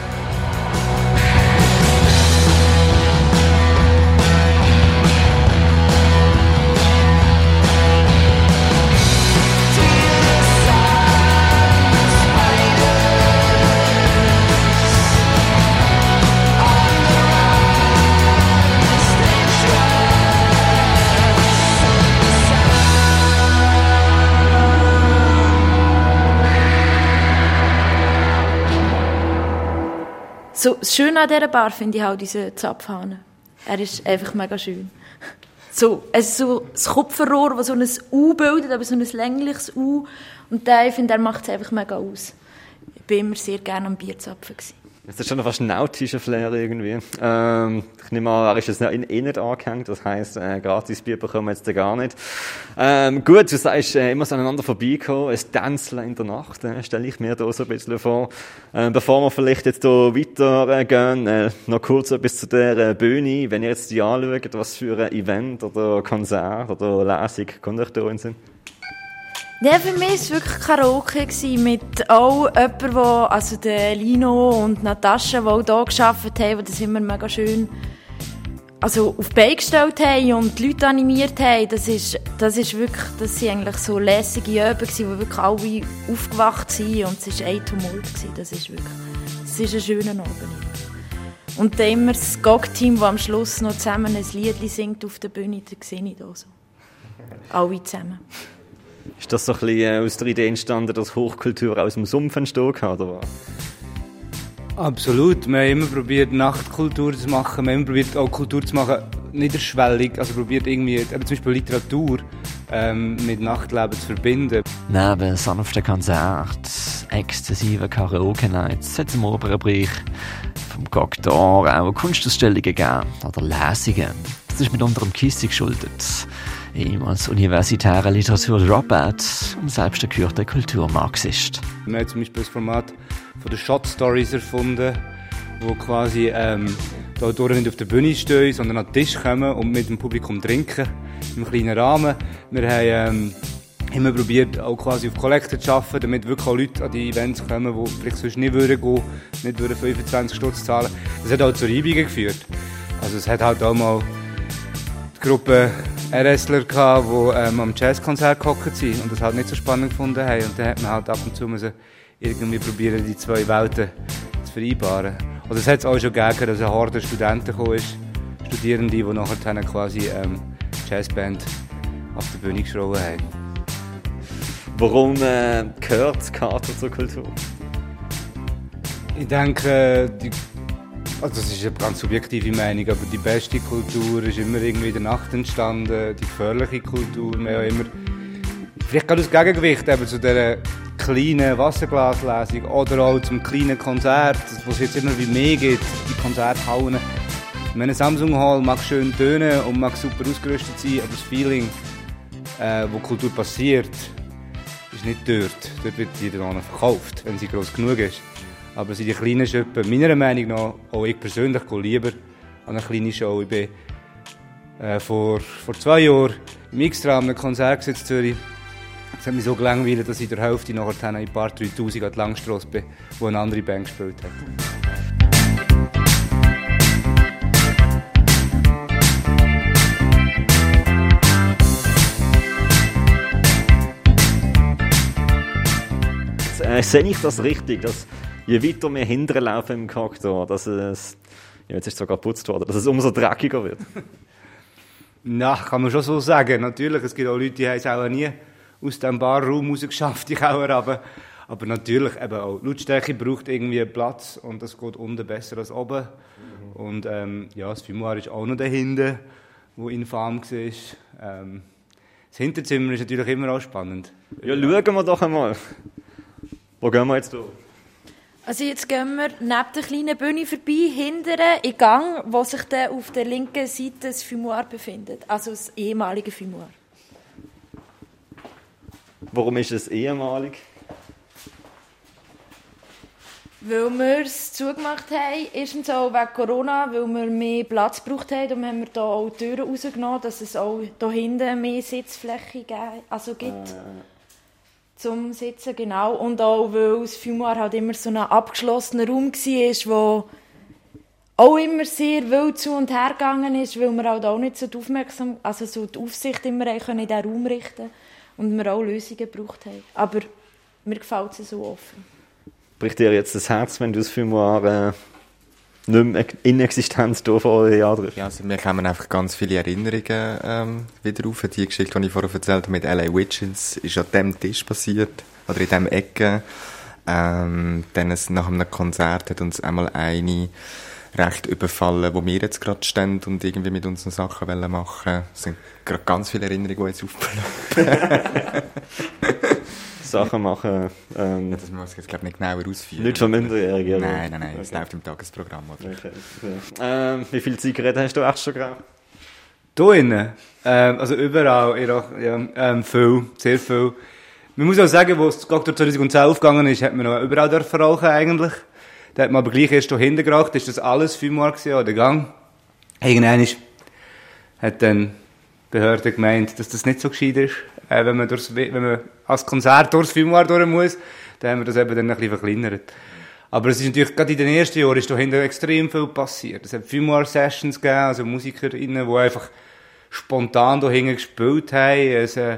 So, das Schöne an dieser Bar finde ich auch diese Zapfhahn. Er ist einfach mega schön. So, es ist so das Kupferrohr, das so ein U bildet, aber so ein längliches U. Und der, ich finde, der macht es einfach mega aus. Ich war immer sehr gerne am Bierzapfen. Gewesen. Das ist schon fast ein nautischer Flair irgendwie. Ähm, ich nehme an, er ist jetzt noch eh nicht angehängt, das heisst, äh, gratis Bier bekommen wir jetzt gar nicht. Ähm, gut, du sagst, äh, immer so aneinander vorbeikommen, ein Tänzchen in der Nacht, äh, stelle ich mir da so ein bisschen vor. Äh, bevor wir vielleicht jetzt hier weitergehen, äh, noch kurz etwas zu der äh, Bühne. Wenn ihr jetzt die anschaut, was für ein Event oder Konzert oder Lesung kommt euch da in Sinn? Ja, für mich war wirklich Karaoke mit auch jemandem, also der Lino und Natascha, die auch hier gearbeitet haben, die das immer mega schön also auf die Beine gestellt haben und die Leute animiert haben. Das ist, das ist wirklich, das sind eigentlich so lässige gewesen, wo wirklich alle aufgewacht sind und es war ein Tumult. Das ist wirklich, das ist ein schöner Abend. Und dann immer das GOG-Team, das am Schluss noch zusammen ein Lied singt auf der Bühne, da sehe ich da so. Alle zusammen. Ist das so ein bisschen äh, aus der Idee entstanden, dass Hochkultur aus dem Sumpf entstehen kann, oder was? Absolut. Wir haben immer probiert, Nachtkultur zu machen. Wir haben immer probiert, auch Kultur zu machen, niederschwellig. Also probiert irgendwie, eben zum Beispiel Literatur ähm, mit Nachtleben zu verbinden. Neben sanften Konzert, exzessiven Karaoke-Nights, hat es im oberen Bereich vom Gogdor auch Kunstausstellungen gegeben oder Lesungen. Das ist mitunter dem Kissi geschuldet. Ehemals universitäre Literatur Dropout und selbst der Kulturmarxist. Wir haben zum Beispiel das Format von den Shot Stories erfunden, wo quasi ähm, da durch nicht auf der Bühne stehen, sondern an den Tisch kommen und mit dem Publikum trinken, im kleinen Rahmen. Wir haben ähm, immer probiert, auch quasi auf Kollekte zu arbeiten, damit wirklich auch Leute an die Events kommen, die vielleicht sonst nicht würden gehen, nicht würden 25 Stutz zahlen. Das hat auch zu Reibungen geführt. Also es hat halt auch mal die Gruppe RSler gehabt, die ähm, am Jazzkonzert gehockt sind und das halt nicht so spannend gefunden haben. Und dann hat man halt ab und zu müssen irgendwie probieren, die zwei Welten zu vereinbaren. Oder es hat es auch schon gegeben, dass eine Horde Studenten gekommen ist, Studierende, die nachher quasi ähm, Jazzband auf der Bühne geschrauben haben. Warum äh, gehört das Kater zur Kultur? Ich denke, die, also das ist eine ganz subjektive Meinung, aber die beste Kultur ist immer irgendwie in der Nacht entstanden, die gefährliche Kultur, mehr auch immer. Vielleicht gerade das Gegengewicht eben zu dieser kleinen Wasserglaslesung oder auch zum kleinen Konzert, wo es jetzt immer wie mehr gibt, die Konzerthallen. Meine Samsung Hall mag schön tönen und mag super ausgerüstet sein, aber das Feeling, äh, wo Kultur passiert, ist nicht dort. Dort wird dann verkauft, wenn sie groß genug ist. Aber sind die kleinen Schöppen, meiner Meinung nach, auch ich persönlich gehe lieber an eine kleine Show. Ich bin äh, vor, vor zwei Jahren im X-Tram einem Konzert in Zürich. Es hat mich so gelangweilt, dass ich der Hälfte nachher in ein paar 3000 an die Langstrasse bin, wo eine andere Band gespielt hat. Äh, sehe ich das richtig, dass je weiter wir hinterher laufen im Charakter, dass es, ja, jetzt ist es sogar geputzt worden, dass es umso dreckiger wird? Na, kann man schon so sagen. Natürlich, es gibt auch Leute, die haben es auch nie aus dem Barraum rausgeschafft, die Kauer, aber, aber natürlich, eben auch Lautstärke braucht irgendwie Platz und das geht unten besser als oben. Und ähm, ja, das Fimoir ist auch noch dahinter, wo infam war. Ähm, das Hinterzimmer ist natürlich immer auch spannend. Ja, schauen wir doch einmal. Wo gehen wir jetzt durch? Also jetzt gehen wir neben der kleinen Bühne vorbei, hinten in Gang, wo sich dann auf der linken Seite das Fumoir befindet, also das ehemalige Fumoir. Warum ist es ehemalig? Weil wir es zugemacht haben, erstens auch wegen Corona, weil wir mehr Platz gebraucht haben. Darum haben wir hier auch die Türen rausgenommen, dass es auch hier hinten mehr Sitzfläche also gibt. Zum Sitzen, genau. Und auch, weil das Fumoir halt immer so ein abgeschlossener Raum war, wo auch immer sehr wild zu und her gegangen ist, weil wir halt auch nicht so die, Aufmerksam also so die Aufsicht immer in diesen Raum richten und wir auch Lösungen gebraucht haben. Aber mir gefällt es so offen. Bricht dir jetzt das Herz, wenn du das Fumoir äh, nicht mehr in Existenz hier vor einem Jahr triffst? Ja, also mir kommen einfach ganz viele Erinnerungen ähm, wieder auf. Die Geschichte, die ich vorher erzählt habe mit LA Witches, ist an diesem Tisch passiert, oder in diesem Ecke. Ähm, dann es, nach einem Konzert hat uns einmal eine recht überfallen, wo wir jetzt gerade stehen und irgendwie mit unseren Sachen wollen machen. Es sind gerade ganz viele Erinnerungen, die jetzt aufbleiben. Sachen machen. Ähm, das muss ich jetzt, glaube ich, nicht genauer ausführen. Nicht von Minderjährigen? oder? Nein, nein, nein, es Okay. läuft im Tagesprogramm. Oder? Okay. Ähm, wie viele Zigaretten hast du echt schon geraucht? Hier innen? Ähm, also überall, ja, ähm, viel, sehr viel. Man muss auch sagen, wo es Goktor 2010 aufgegangen ist, hat man noch überall dürfen rauchen eigentlich. Da hat man aber gleich erst hier hinten geraucht, ist das alles fünfmal gewesen, an der Gang. Irgendwann ist, hat dann die Behörde gemeint, dass das nicht so gescheit ist, äh, wenn man durchs, wenn man als Konzert durchs Fünfmal durch muss, dann haben wir das eben dann ein bisschen verkleinert. Aber es ist natürlich, gerade in den ersten Jahren ist da hinten extrem viel passiert. Es hat Fünfmal Sessions gegeben, also MusikerInnen, die einfach spontan da hinten gespielt haben. Äh,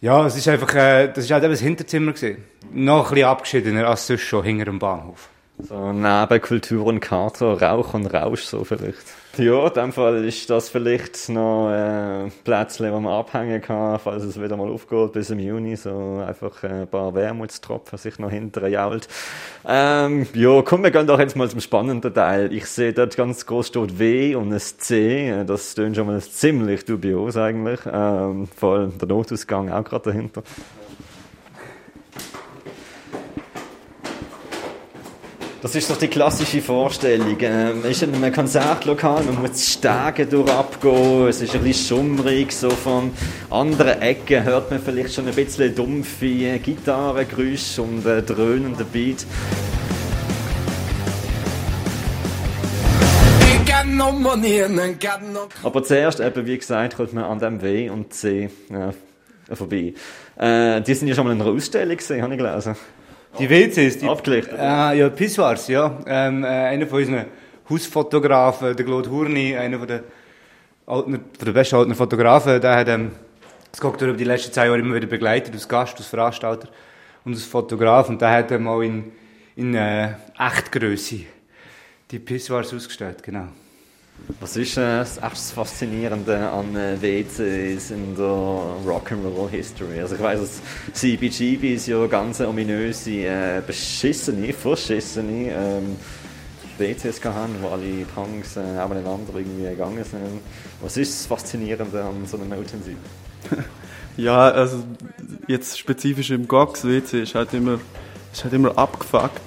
ja, es ist einfach, äh, das ist halt eben das Hinterzimmer gewesen. Noch ein bisschen abgeschiedener als sonst schon hinter dem Bahnhof. So neben Kultur und Kater, Rauch und Rausch so vielleicht. Ja, in dem Fall ist das vielleicht noch äh, Plätzchen, wo man abhängen kann, falls es wieder mal aufgeht bis im Juni. So einfach äh, ein paar Wermutstropfen sich noch hinterher jault. Ähm, ja, komm, wir gehen doch jetzt mal zum spannenden Teil. Ich sehe dort ganz groß steht W und ein C. Äh, Das tönt schon mal ziemlich dubios eigentlich. Ähm, vor allem der Notausgang auch gerade dahinter. Das ist doch die klassische Vorstellung. Ähm, man ist in einem Konzertlokal, man muss die Stege durch abgehen, es ist ein bisschen schummrig, so von anderen Ecken hört man vielleicht schon ein bisschen dumpfe Gitarrengeräusche und äh, dröhnenden Beat. Aber zuerst, eben, wie gesagt, kommt man an dem W und C äh, vorbei. Äh, die sind ja schon mal in einer Ausstellung gesehen, habe ich gelesen. Die WCs, die... Abgelichtet. Äh, ja, Pissoirs, ja. Ähm, äh, einer von unseren Hausfotografen, der Claude Hurni, einer von der, alten, von der besten alten Fotografen, der hat ähm, das Cocktail über die letzten zehn Jahre immer wieder begleitet, als Gast, als Veranstalter und als Fotograf. Und der hat er mal in, in äh, Echtgröße die Pissoirs ausgestellt, genau. Was ist äh, das Faszinierende an äh, WCs in der Rock'n'Roll History? Also ich weiss, dass CBGBs ja ganz ominöse, äh, beschissene, verschissene ähm, WCs hatten, wo alle Punks äh, nebeneinander irgendwie gegangen sind. Was ist das Faszinierende an so einem Utensil? Ja, also jetzt spezifisch im Gox WC ist halt immer, ist halt immer abgefuckt.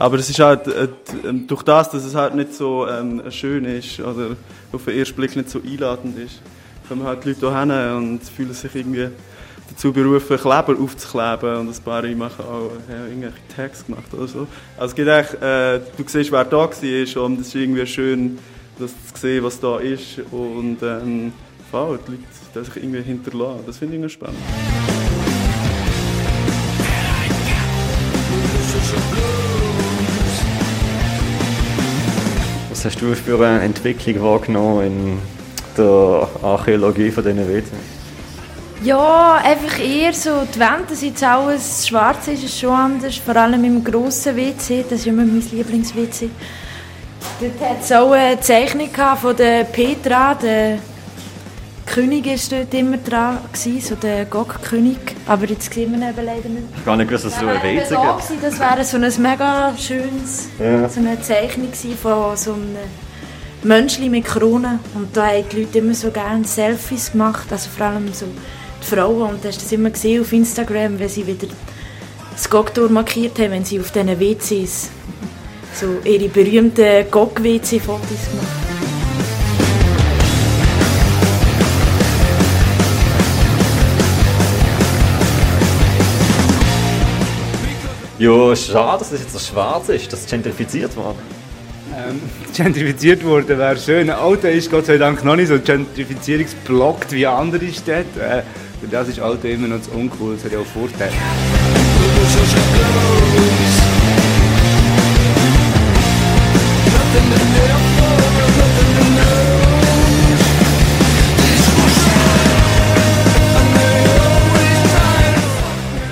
Aber es ist halt äh, d- durch das, dass es halt nicht so ähm, schön ist oder auf den ersten Blick nicht so einladend ist, kommen halt die Leute hierher und fühlen sich irgendwie dazu berufen, Kleber aufzukleben und ein paar machen auch ja, irgendwelche Tags gemacht oder so. Also es geht echt, äh, du siehst, wer da war und es ist irgendwie schön, das zu sehen, was da ist und ähm, voll, die Leute die sich irgendwie hinterlassen. Das finde ich spannend. Was hast du für eine Entwicklung wahrgenommen in der Archäologie von diesen WCs? Ja, einfach eher so, die Wände sind jetzt alles schwarz, ist es schon anders, vor allem im grossen WC, das ist immer mein Lieblings-WC. Dort hat es auch eine Zeichnung von der Petra, der König ist dort immer dran, gewesen, so der Gog-König, aber jetzt sehen wir ihn eben leider nicht. Ich habe gar nicht gewusst, dass es so ein WC Da gibt. Das wäre so ein mega schönes, Ja. so eine Zeichnung von so einem Menschli mit Krone. Und da haben die Leute immer so gerne Selfies gemacht, also vor allem so die Frauen. Und du hast das immer gesehen auf Instagram, wenn sie wieder das Gogtor markiert haben, wenn sie auf diesen WCs so ihre berühmten Gog-WC-Fotos gemacht haben. Ja, schade, dass das jetzt so schwarz ist, dass es gentrifiziert worden. Ähm, gentrifiziert wurde, wäre schön. Alta ist Gott sei Dank noch nicht so gentrifizierungsblockt wie andere Städte. Äh, für das ist Alta immer noch zu uncool, das hat ja auch Vorteile.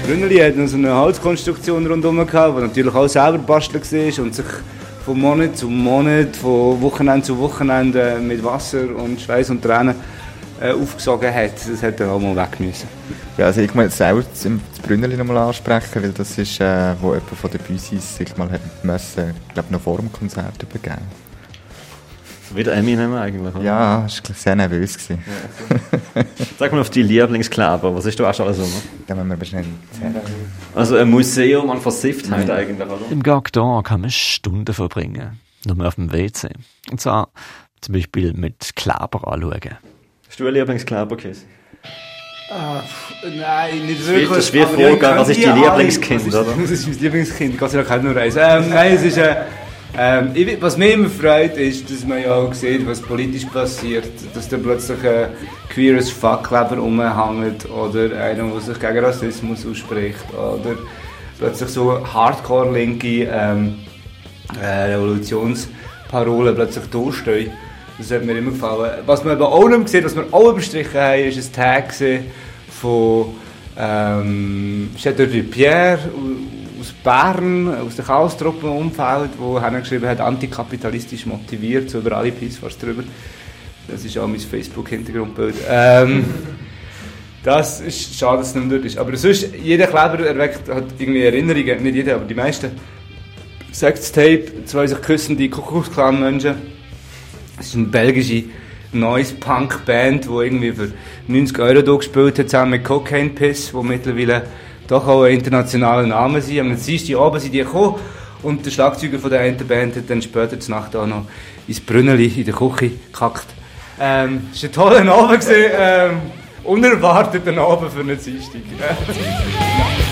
Brünneli hat noch so eine Holzkonstruktion rundherum gehabt, die natürlich auch selber bastelt war und sich von Monat zu Monat, von Wochenende zu Wochenende mit Wasser und Schweiß und Tränen äh, aufgesogen hat. Das hätte er auch mal weg müssen. Ja, also ich muss selber das Brünneli nochmal ansprechen, weil das ist, äh, wo jemand von den Büsis sich mal hat müssen, ich glaube noch vor dem Konzert übergeben. Wieder Eminem eigentlich, oder? Ja, ich war sehr nervös. Gewesen. Sag mal auf die Lieblingskleber, was ist da auch schon alles rum? Da müssen wir zählen. Also ein Museum an Versifftheit eigentlich, oder? Im Gagdor kann man Stunden verbringen. Nur auf dem WC. Und zwar zum Beispiel mit Kleber anschauen. Hast du einen Lieblingskleber, Kiss? Ah, pff, nein, nicht Das wirklich. das ja, ich vorgehen, kann was ist die dein Lieblingskind, ist, oder? Was ist mein Lieblingskind? Gott sei Dank nur eins. Ähm, nein, es ist, äh, ähm, ich, was mich immer freut, ist, dass man ja auch sieht, was politisch passiert. Dass da plötzlich ein queeres Fackkleber rumhängt oder einer, der sich gegen Rassismus ausspricht oder plötzlich so Hardcore-linke ähm, äh, Revolutionsparolen plötzlich durchstehen. Das hat mir immer gefallen. Was man aber auch nicht sieht, was wir auch überstrichen haben, ist ein Tag von ähm, Chateau de Pierre aus Bern, aus dem Chaos-Truppen-Umfeld, er geschrieben hat, antikapitalistisch motiviert, so über alle Peace fast drüber. Das ist auch mein Facebook-Hintergrundbild. Ähm, das ist schade, dass es nicht mehr dort ist. Aber sonst, jeder Kleber erweckt hat irgendwie Erinnerungen, nicht jeder, aber die meisten. Sextape, zwei sich küssende Kuckucksklan-Menschen. Das ist eine belgische Noise Punk Band, die irgendwie für 90 Euro da gespielt hat, zusammen mit Cocaine Piss, die mittlerweile doch auch ein internationaler Name sind. Am Abend sind die gekommen und der Schlagzeuger von der einen Band hat dann später zur Nacht auch noch ins Brünneli in der Küche gekackt. Ähm, es war ein toller Abend, ähm, unerwarteter Abend für einen Dienstag.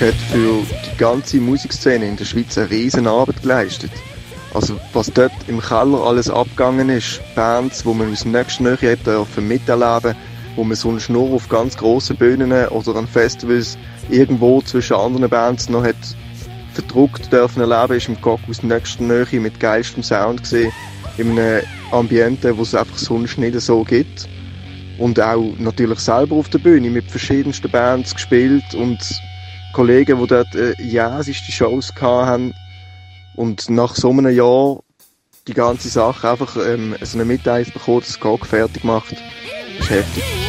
hat für die ganze Musikszene in der Schweiz eine riesen Arbeit geleistet. Also was dort im Keller alles abgegangen ist, Bands, wo man aus dem nächsten Nähe dürfen miterleben, wo man sonst nur auf ganz grossen Bühnen oder an Festivals irgendwo zwischen anderen Bands noch hat verdruckt dürfen erleben, ist im Gok aus der nächsten Nähe mit geilstem Sound gesehen, in einem Ambiente, wo es einfach sonst nicht so gibt. Und auch natürlich selber auf der Bühne mit verschiedensten Bands gespielt und Kollegen, die dort äh, jäseste Shows haben und nach so einem Jahr die ganze Sache einfach ähm, so eine Mitteilung bekommen, dass Gog fertig macht, ist heftig.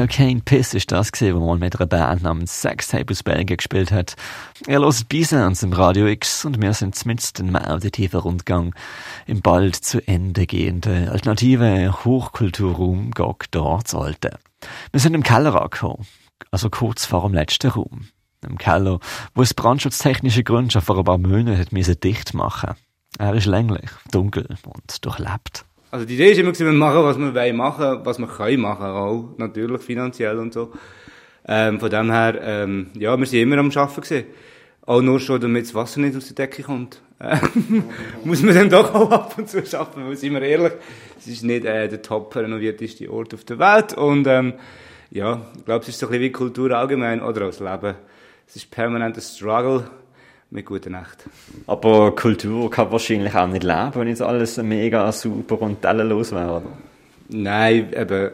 Cocaine Piss ist das gewesen, wo man mit einer Band namens Sextape aus Belgien gespielt hat. Ihr hört Bisons im Radio X und wir sind zumindest im auditiven Rundgang im bald zu Ende gehenden alternative Hochkulturraum Gog dort Alte. Wir sind im Keller angekommen, also kurz vor dem letzten Raum. Im Keller, wo es brandschutztechnische Gründe schon vor ein paar Monaten hat dicht machen. Er ist länglich, dunkel und durchlebt. Also die Idee ist immer, wir machen, was wir wollen machen, was wir können machen, auch natürlich finanziell und so. Ähm, von dem her, ähm, ja, wir sind immer am Arbeiten gewesen. Auch nur schon, damit das Wasser nicht aus der Decke kommt. Äh, muss man dann doch auch ab und zu schaffen, weil, sind wir ehrlich, es ist nicht äh, der top renovierteste Ort auf der Welt. Und ähm, ja, ich glaube, es ist so ein bisschen wie Kultur allgemein oder auch das Leben. Es ist permanent ein Struggle mit guten Nacht. Aber Kultur kann wahrscheinlich auch nicht leben, wenn jetzt alles mega super und tellenlos wäre, oder? Nein, eben,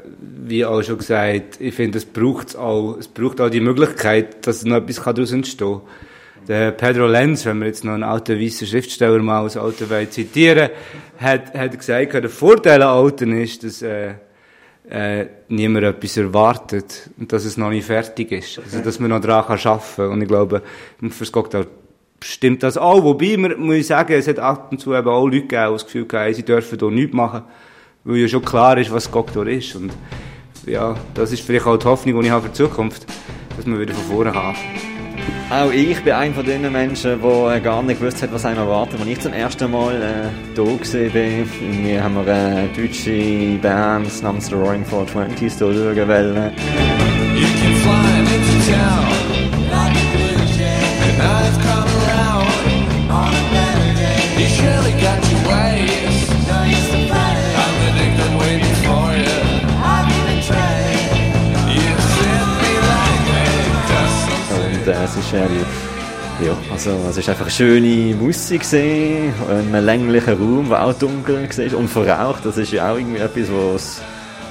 wie auch schon gesagt, ich finde, es braucht auch, es braucht auch die Möglichkeit, dass noch etwas daraus entstehen kann. Der Pedro Lenz, wenn wir jetzt noch einen alten weißen Schriftsteller mal aus Alten Welt zitieren, hat, hat gesagt, der Vorteil an Alten ist, dass, äh, äh, niemand etwas erwartet und dass es noch nicht fertig ist. Also, dass man noch daran arbeiten kann. Und ich glaube, fürs Cocktail stimmt das auch. Wobei, man muss ich sagen, es hat ab und zu eben auch Leute gegeben, die das Gefühl haben, sie dürfen hier nichts machen, weil ja schon klar ist, was Cocktail ist. Und ja, das ist vielleicht auch die Hoffnung, die ich habe für die Zukunft, dass man wieder von vorne kann. Auch ich bin einer von den Menschen, der gar nicht gewusst hat, was einem erwartet. Als ich zum ersten Mal äh, hier war, bin, irgendwie haben wir eine deutsche Band namens The Roaring 420s hier schauen wollen. You can fly into town like a blue jay. Es ist äh, ja, also es ist einfach schöne Musik gesehen, ein länglicher Raum, der auch dunkel war und verraucht. Das ist ja auch irgendwie etwas, was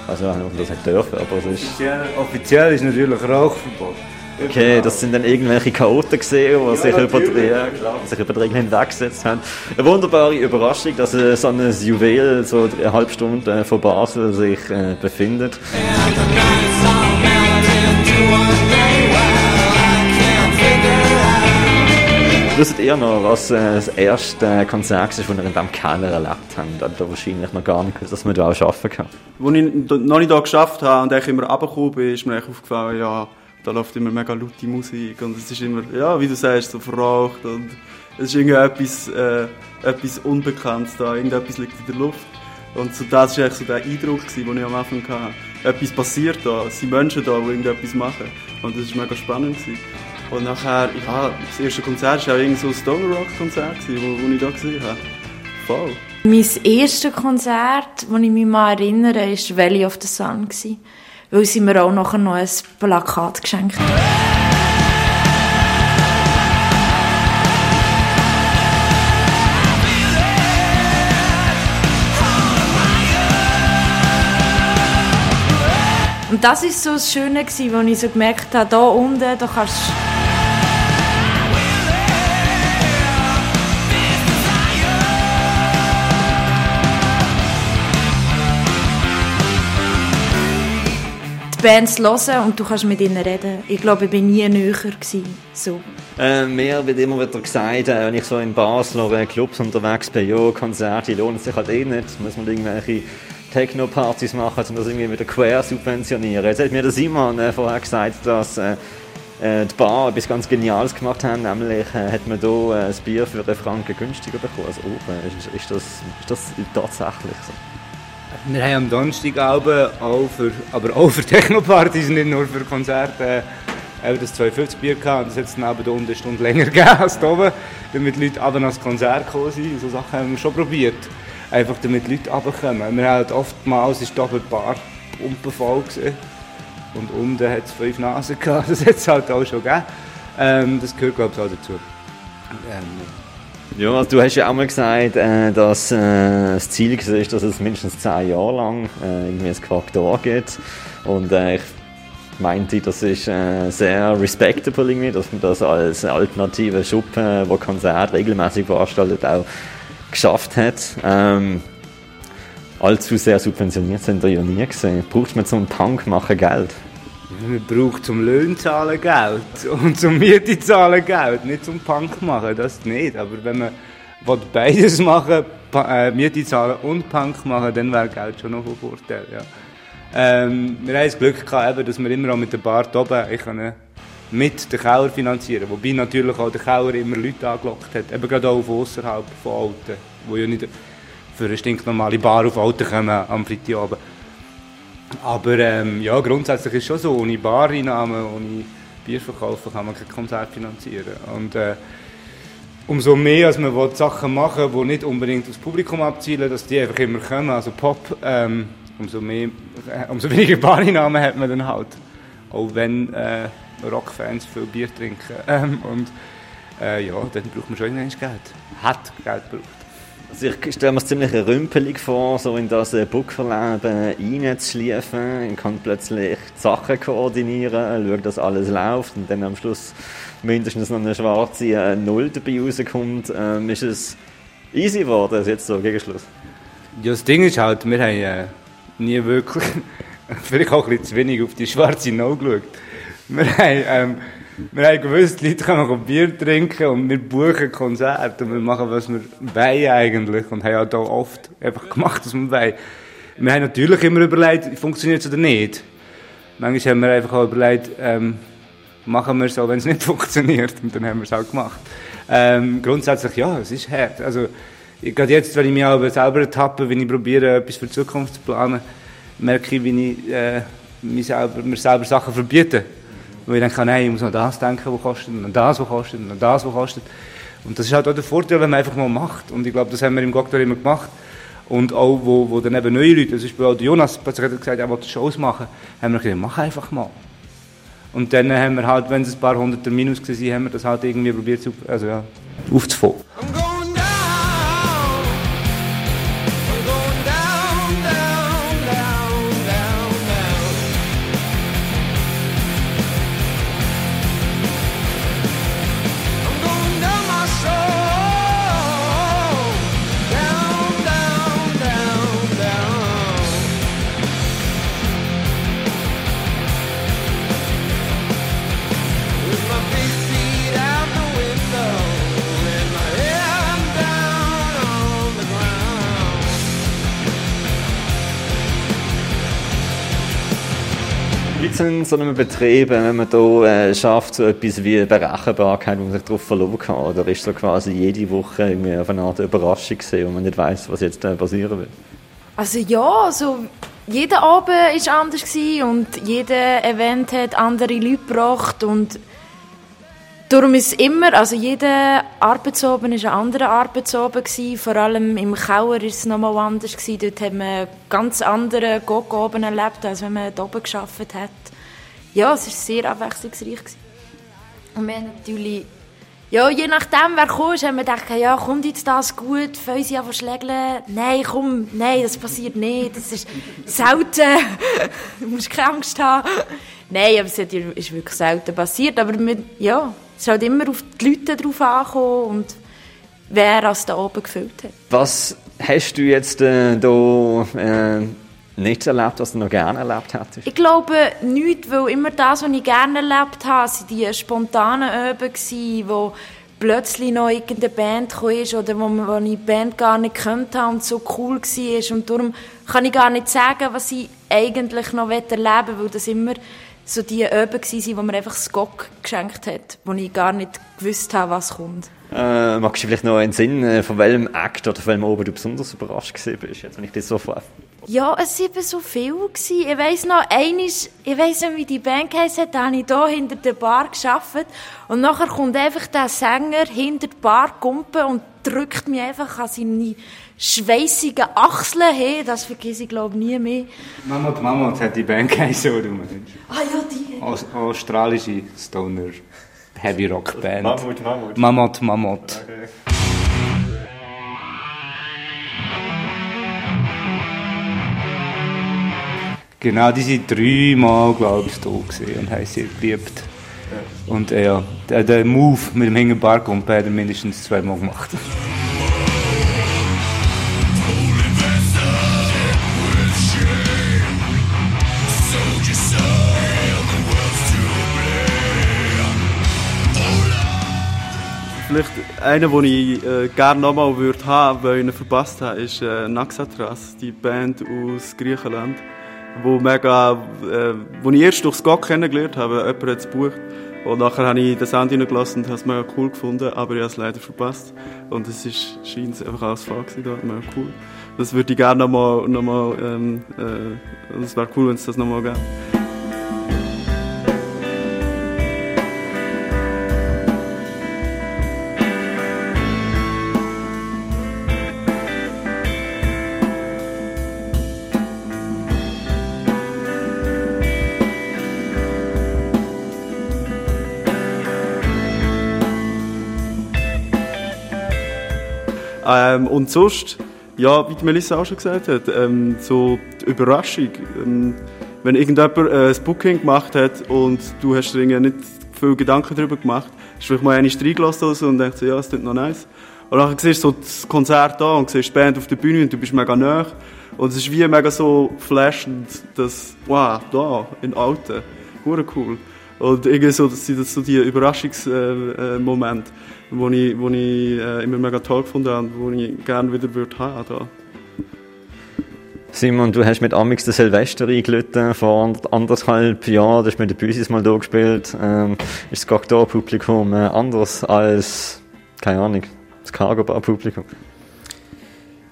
also ich weiß nicht, ob man das nicht dürfen, aber es ist Offiziell, offiziell ist natürlich Rauchverbot. Okay, das sind dann irgendwelche Chaoten gesehen, die sich, über die, ja, sich über die Regeln hinweggesetzt haben. Eine wunderbare Überraschung, dass äh, so ein Juwel so eine halbe Stunde äh, von Basel sich äh, befindet. Wisst ihr noch, was äh, das erste Konzert ist, das ihr in diesem Keller erlebt habt? Da habt ihr wahrscheinlich noch gar nicht gewusst, dass man da auch arbeiten kann. Als ich noch nicht hier geschafft habe und ich immer runtergekommen bin, ist mir aufgefallen, ja, da läuft immer mega laute Musik und es ist immer, ja, wie du sagst, so verraucht und es ist irgendwie etwas, äh, etwas Unbekanntes da, irgendetwas liegt in der Luft. Und so, das war eigentlich so der Eindruck, gewesen, den ich am Anfang hatte. Etwas passiert da, es sind Menschen da, die irgendetwas machen. Und das war mega spannend. Gewesen. Und nachher, ja, das erste Konzert war auch irgendwie so ein Stoner Rock Konzert, das ich da gesehen habe. Voll. Mein erstes Konzert, das ich mich mal erinnere, war Valley of the Sun. gewesen. Weil sie mir auch noch ein Plakat geschenkt haben. Und das war so das Schöne, wo ich so gemerkt habe, da unten, da kannst die Bands hören und du kannst mit ihnen reden. Ich glaube, ich war nie näher. Gewesen, so. Äh, mir wird immer wieder gesagt, äh, wenn ich so in Basel oder in Clubs unterwegs bin, ja, Konzerte lohnen sich halt eh nicht, muss man irgendwelche Techno-Partys machen, um das irgendwie wieder quer subventionieren. Jetzt hat mir der Simon äh, vorher gesagt, dass äh, äh, die Bar etwas ganz Geniales gemacht haben, nämlich äh, hat man hier äh, das Bier für einen Franken günstiger bekommen als oben. Ist, ist, das, ist das tatsächlich so? Wir haben am Donnerstagabend auch für, aber auch für Technopartys, nicht nur für Konzerte, äh, eben das 250 Bier gehabt. Und das hat es dann eben unten eine Stunde länger gegeben als hier oben, damit Leute aber ans Konzert gekommen sind. So Sachen haben wir schon probiert. Einfach damit Leute runterkommen. Wir haben halt oftmals ist oben die Bar voll gewesen. Und unten hat es fünf Nasen gehabt. Das hat es halt auch schon gegeben. Ähm, das gehört, glaube ich, auch dazu. Ähm, Ja, also du hast ja auch mal gesagt, äh, dass äh, das Ziel war, dass es mindestens zehn Jahre lang äh, irgendwie ein Charakter gibt. Und ich meinte, das ist sehr respectable irgendwie, dass man das als alternative Schuppe, wo Konzerte regelmäßig veranstaltet, auch geschafft hat. Ähm, allzu sehr subventioniert sind wir ja nie gesehen. Braucht man zum Punk machen Geld? Man braucht zum Löhne zahlen Geld und zum Miete zahlen Geld, nicht zum Punk machen, das nicht. Aber wenn man will beides machen äh, Miete zahlen und Punk machen, dann wäre Geld schon noch von Vorteil. Ja. Ähm, wir haben das Glück gehabt, eben, dass wir immer auch mit der Bar oben ich kann, mit den Keller finanzieren Wobei natürlich auch der Keller immer Leute angelockt hat, eben gerade auch außerhalb von Alten, die ja nicht für eine stinknormale Bar auf Alten kommen am Freitagabend. Aber ähm, ja, grundsätzlich ist es schon so, ohne Bareinnahmen, ohne Bier verkaufen kann man kein Konzert finanzieren. Und äh, umso mehr, als man will, Sachen machen die nicht unbedingt aufs Publikum abzielen, dass die einfach immer kommen, also Pop, ähm, umso, mehr, äh, umso weniger Barinamen hat man dann halt. Auch wenn äh, Rockfans viel Bier trinken. Ähm, und äh, ja, dann braucht man schon irgendwann Geld. Hat Geld gebraucht. Also ich stelle mir es ziemlich rümpelig vor, so in das äh, Bookerleben reinzuschliefen. Ich kann plötzlich die Sachen koordinieren, schauen, dass alles läuft und dann am Schluss mindestens noch eine schwarze äh, Null dabei rauskommt. Ähm, ist es easy geworden, also jetzt so gegen Schluss? Ja, das Ding ist halt, wir haben äh, nie wirklich, vielleicht auch ein bisschen zu wenig auf die schwarze Null geschaut. Wir haben, ähm, wir haben gewusst, die Leute können Bier trinken und wir buchen Konzerte und wir machen, was wir wollen eigentlich und haben auch oft einfach gemacht, was wir wollen. Wir haben natürlich immer überlegt, funktioniert es oder nicht. Manchmal haben wir einfach auch überlegt, ähm, machen wir es auch, wenn es nicht funktioniert und dann haben wir es auch gemacht. Ähm, grundsätzlich ja, es ist hart. Also, gerade jetzt, wenn ich mich auch selber ertappe, wenn ich probiere, etwas für die Zukunft zu planen, merke ich, wie ich äh, mir, selber, mir selber Sachen verbiete. Weil ich denke, nein, ich muss an das denken, was kostet, und das, was kostet, und das, was kostet. Und das ist halt auch der Vorteil, wenn man einfach mal macht. Und ich glaube, das haben wir im Cocktail immer gemacht. Und auch, wo, wo dann eben neue Leute, zum Beispiel auch Jonas plötzlich hat gesagt, er wollte Shows machen, haben wir gesagt, mach einfach mal. Und dann haben wir halt, wenn es ein paar hunderter Minus waren, haben wir das halt irgendwie probiert, also ja, aufzufangen. Wie ist es in so einem Betrieb, wenn man da äh, schafft, so etwas wie Berechenbarkeit, wo man sich darauf verlassen kann? Oder ist so quasi jede Woche irgendwie auf eine Art Überraschung gesehen, wo man nicht weiß, was jetzt äh, passieren wird? Also ja, also jeder Abend war anders und jeder Event hat andere Leute gebracht und darum ist immer, also jeder Arbeitsabend war ein anderer Arbeitsabend gewesen, vor allem im Kauer ist es nochmal anders gewesen, dort hat man ganz andere Gog-Abend erlebt, als wenn man da oben gearbeitet hat. Ja, es war sehr abwechslungsreich. Gewesen. Und wir haben natürlich ja, je nachdem, wer kommt, haben wir gedacht, ja, kommt jetzt das gut, Fäusi einfach schlägeln. Nein, komm, nein, das passiert nicht, das ist selten. du musst keine Angst haben. Nein, aber es ist wirklich selten passiert. Aber wir, ja, es ist halt immer auf die Leute drauf angekommen und wer es da oben gefüllt hat. Was hast du jetzt äh, da äh, nicht erlebt, was du noch gerne erlebt hättest? Ich glaube nicht, weil immer das, was ich gerne erlebt habe, sind die spontanen Öben wo plötzlich noch irgendeine Band kam oder wo, wo ich die Band gar nicht kennt habe und so cool war. Und darum kann ich gar nicht sagen, was ich eigentlich noch erleben will, weil das immer so die Öben waren, wo mir einfach das Gok geschenkt hat, wo ich gar nicht gewusst habe, was kommt. Äh, magst du vielleicht noch einen Sinn, äh, von welchem Act oder von welchem oben du besonders überrascht gewesen bist, jetzt, wenn ich das so frage? Ja, es war eben so viel. Gewesen. Ich weiss noch, einisch, ich weiss nicht, wie die Band heisst, da habe ich hier hinter der Bar gearbeitet. Und nachher kommt einfach der Sänger hinter der Bar kumpen und drückt mich einfach an seine schweissigen Achseln hin. Das vergesse ich, glaube ich, nie mehr. Mammut Mammut hat die Band geheißen, meinst. Ah ja, die. Aus, australische Stoner Heavy Rock Band. Mammut Mammut. Mammut Mammut. Genau, die sind dreimal, glaube ich, da und haben sie geliebt. Und äh, ja, der, Move mit dem Hängenbarkump hat er mindestens zweimal gemacht. Vielleicht einer, den ich äh, gerne nochmal würde haben, weil ich ihn verpasst habe, ist äh, Naxatras, die Band aus Griechenland, wo mega, äh, wo ich erst durchs GOG kennengelernt habe, jemand hat es gebucht. Und nachher habe ich den Sound reingelassen und habe es mega cool gefunden, aber ich habe es leider verpasst. Und es ist, scheint einfach alles Fall gewesen dort, mega cool. Das würde ich gerne nochmal, noch mal, ähm, äh, es wäre cool, wenn es das nochmal gäbe. Ähm, und sonst, ja, wie Melissa auch schon gesagt hat, ähm, so die Überraschung. Ähm, wenn irgendjemand äh, ein Booking gemacht hat und du hast dir irgendwie nicht viel Gedanken darüber gemacht, hast du vielleicht mal eine reingelassen oder so und denkst, so, ja, es klingt noch nice. Und dann siehst du so das Konzert da und siehst die Band auf der Bühne und du bist mega nah. Und es ist wie mega so flashend, dass, wow, da, in Alten, hure cool. Und irgendwie so, das sind so die Überraschungsmomente, äh, äh, wo ich, wo ich äh, immer mega toll gefunden habe und wo ich gerne wieder würde haben da. Simon, du hast mit Amix den Silvester eingelitten vor anderthalb Jahren, du hast mit den Büsis mal da gespielt. Ähm, ist das Cocktail-Publikum äh, anders als, keine Ahnung, das Cargo-Bar-Publikum?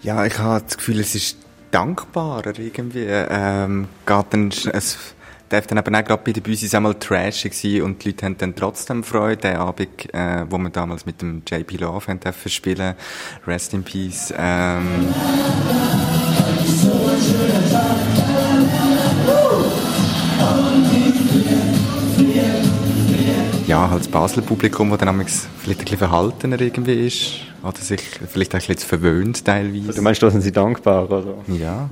Ja, ich habe das Gefühl, es ist dankbarer irgendwie. Ähm, geht dann, es darf dann eben auch gerade bei den Büsis einmal trashig sein und die Leute haben dann trotzdem Freude. Den Abend, äh, wo wir damals mit dem JP Love haben dürfen spielen. Rest in Peace. Ähm, ja, halt das Basler Publikum, das dann manchmal vielleicht ein bisschen verhaltener irgendwie ist. Oder sich vielleicht auch ein bisschen verwöhnt teilweise. Du meinst, da sind sie dankbar, oder? Ja.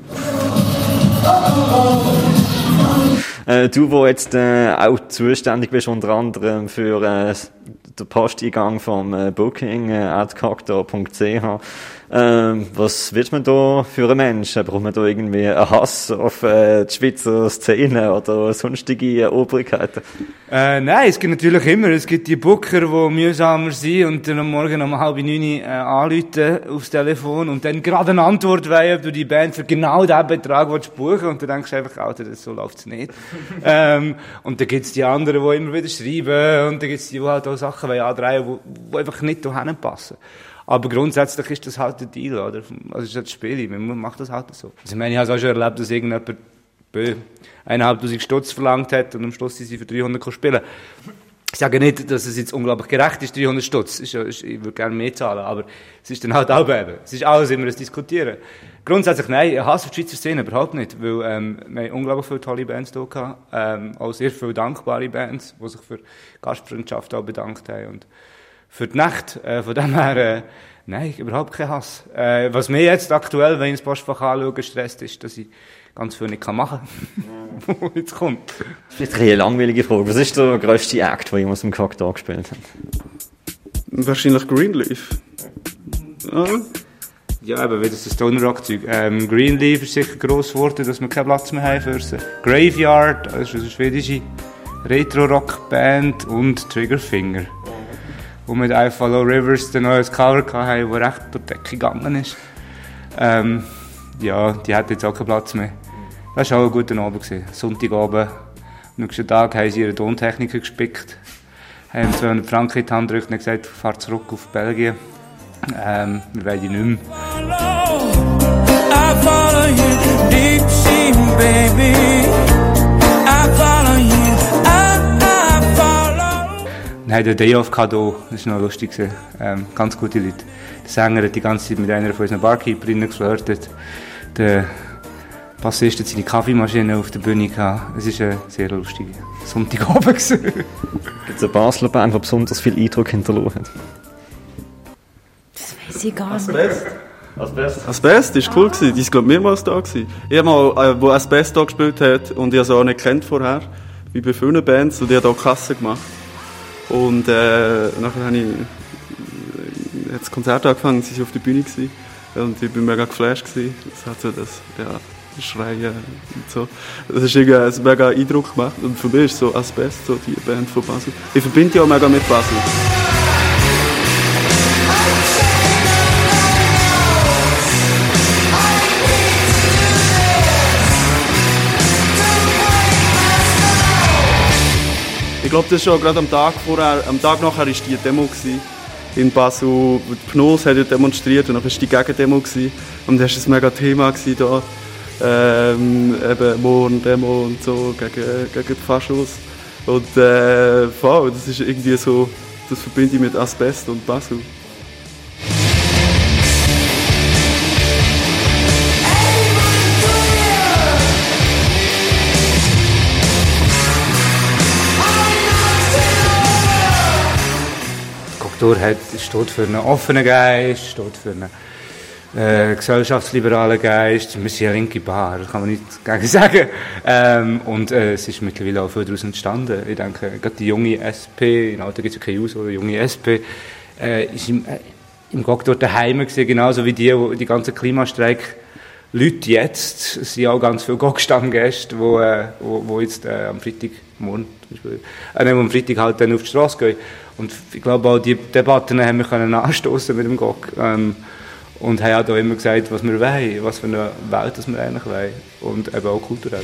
Äh, du, wo jetzt äh, auch zuständig bist, unter anderem für äh, den Posteingang vom äh, Booking äh, adcocktail.ch. Ähm, was wird man da für ein Mensch? Braucht man da irgendwie einen Hass auf äh, die Schweizer Szene oder sonstige äh, Obrigkeiten? Äh, nein, es gibt natürlich immer, es gibt die Booker, die mühsamer sind und dann am Morgen um halb neun äh, anrufen aufs Telefon und dann gerade eine Antwort wollen, ob du die Band für genau diesen Betrag willst buchen und dann denkst du einfach, Alter, das so läuft's nicht. ähm, und dann gibt's die anderen, die immer wieder schreiben und dann gibt's die, die halt auch Sachen wollen andrehen, die, die einfach nicht dahin passen. Aber grundsätzlich ist das halt der Deal, oder? Also ist das Spiel, man macht das halt so. Also ich meine, ich habe es auch schon erlebt, dass irgendjemand eineinhalbtausend Stutz verlangt hat und am Schluss sind sie für 300 spielen. Ich sage nicht, dass es jetzt unglaublich gerecht ist, 300 Stutz. Ich würde gerne mehr zahlen, aber es ist dann halt auch eben. Es ist alles immer ein Diskutieren. Grundsätzlich nein, ich hasse die Schweizer Szene überhaupt nicht, weil ähm, wir haben unglaublich viele tolle Bands hier gehabt, ähm, auch sehr viele dankbare Bands, die sich für Gastfreundschaft auch bedankt haben und für die Nacht. Äh, von dem her, äh, nein, überhaupt kein Hass. Äh, was mir jetzt aktuell, wenn ich das Postfach anschaue, gestresst ist, dass ich ganz viel nicht kann machen kann, wo jetzt kommt. Vielleicht eine langweilige Frage. Was ist der grösste Act, den jemand aus dem Cocktail gespielt hat? Wahrscheinlich Greenleaf. Ja. Ja, eben, wie das Stoner Rock Zeug. Ähm, Greenleaf ist sicher gross geworden, dass wir keinen Platz mehr haben für sie. Graveyard, das ist eine schwedische Retro-Rock-Band und Triggerfinger. Wo mit I Follow Rivers ein Cover hatten, das recht durch die Decke gegangen ist. Ähm, ja, die hat jetzt auch keinen Platz mehr. Das war auch ein guter Abend. Gewesen. Sonntagabend, am nächsten Tag haben sie ihre Tontechniker gespickt. Haben 200 Franken in die Hand gedrückt und gesagt, fahr zurück auf Belgien. Ähm, wir wollen die nicht mehr. I follow you, deep sea, baby. I follow hatten den Day Off gehabt hier. das war noch lustig. Ähm, ganz gute Leute. Der Sänger hat die ganze Zeit mit einer von unseren Barkeeperinnen geflirtet. Der Bassist hat seine Kaffeemaschine auf der Bühne gehabt. Es war ein sehr lustiger Sonntagabend. Gibt es eine Basler Band, die besonders viel Eindruck hinterlassen hat? Weiß ich gar nicht. Asbest. Asbest ist cool gewesen. Die ist glaub mehrmals da gewesen. Ich habe mal, äh, wo Asbest da gespielt hat und ich habe sie auch nicht kennt vorher, wie bei vielen Bands und ich habe da Kasse gemacht. Und äh, nachher habe ich hat das Konzert angefangen, sie sind auf der Bühne gewesen und ich bin mega geflasht gewesen. Das hat so das, ja, Schreien und so. Das ist irgendwie einen mega Eindruck gemacht und für mich ist so Asbest so die Band von Basel. Ich verbinde die auch mega mit Basel. Glaube, das ist schon gerade am Tag vorher, am Tag nachher ist die Demo in Basel. Die Pnos hat ja demonstriert und dann war die Gegendemo und das war ein mega Thema da. Ähm, eben Mohn-Demo und so gegen, gegen die Faschos. Und äh, voll, das ist irgendwie so, das verbinde ich mit Asbest und Basel. Kultur hat, steht für einen offenen Geist, steht für eine äh, gesellschaftsliberalen Geist. Wir sind eine linke Bar, das kann man nicht gegen sagen. Ähm, und äh, es ist mittlerweile auch viel daraus entstanden. Ich denke, gerade die junge SP, in Alter gibt es ja keine Juso, die junge SP, äh, ist im, äh, im GOG dort daheim gewesen, genauso wie die, die ganzen Klimastreik Leute jetzt, es sind auch ganz viele GOG-Stammgäste, wo, äh, wo, wo jetzt äh, am Freitagmorgen, nein, wo am Freitag halt dann auf die Straße gehen. Und ich glaube auch die Debatten haben wir können anstoßen mit dem GOG. Ähm, und haben auch immer gesagt, was wir wollen, was für eine Welt das wir eigentlich wollen. Und eben auch kulturell.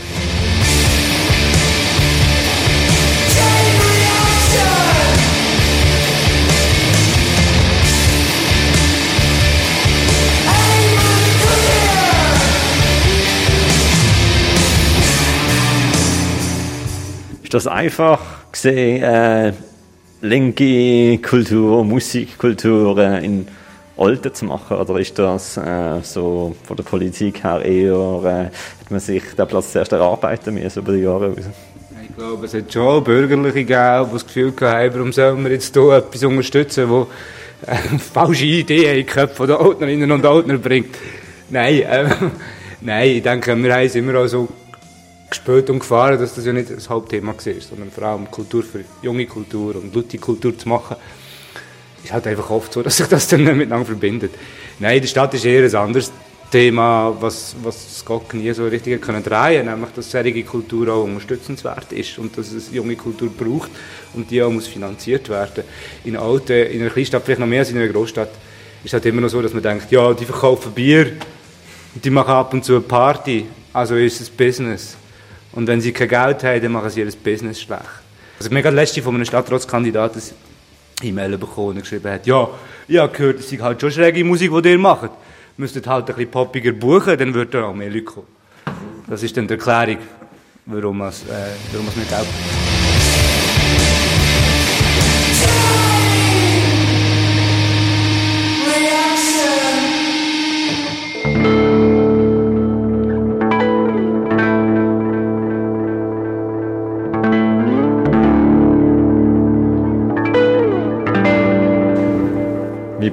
Ist das einfach gesehen, äh, linke Kultur, Musikkultur äh, in Alten zu machen? Oder ist das äh, so von der Politik her eher, äh, hat man sich den Platz zuerst erarbeiten müssen über die Jahre? Ich glaube, es hat schon Bürgerliche gegeben, die das Gefühl hatten, warum sollen wir jetzt hier etwas unterstützen, das äh, falsche Ideen in die Köpfe der Altnerinnen und Altner bringt. Nein, äh, nein, ich denke, wir haben es immer auch so gespielt und gefahren, dass das ja nicht das Hauptthema war, sondern vor allem Kultur für junge Kultur und laute Kultur zu machen. Ist halt einfach oft so, dass sich das dann nicht miteinander verbindet. Nein, in der Stadt ist eher ein anderes Thema, was, was GOG nie so richtig können drehen nämlich, dass solche Kultur auch unterstützenswert ist und dass es junge Kultur braucht und die auch muss finanziert werden. In Alten, in einer Kleinstadt, vielleicht noch mehr als in einer Großstadt, ist halt immer noch so, dass man denkt, ja, die verkaufen Bier und die machen ab und zu eine Party, also ist es Business. Und wenn sie kein Geld haben, dann machen sie ihr Business schlecht. Also mir gerade letzte von einem Stadtratskandidaten E-Mail bekommen und geschrieben hat, ja, ich habe gehört, es ist halt schon schräge Musik, die ihr macht. Müsstet halt ein bisschen poppiger buchen, dann würden auch mehr Leute kommen. Das ist dann die Erklärung, warum es, äh, warum es nicht Geld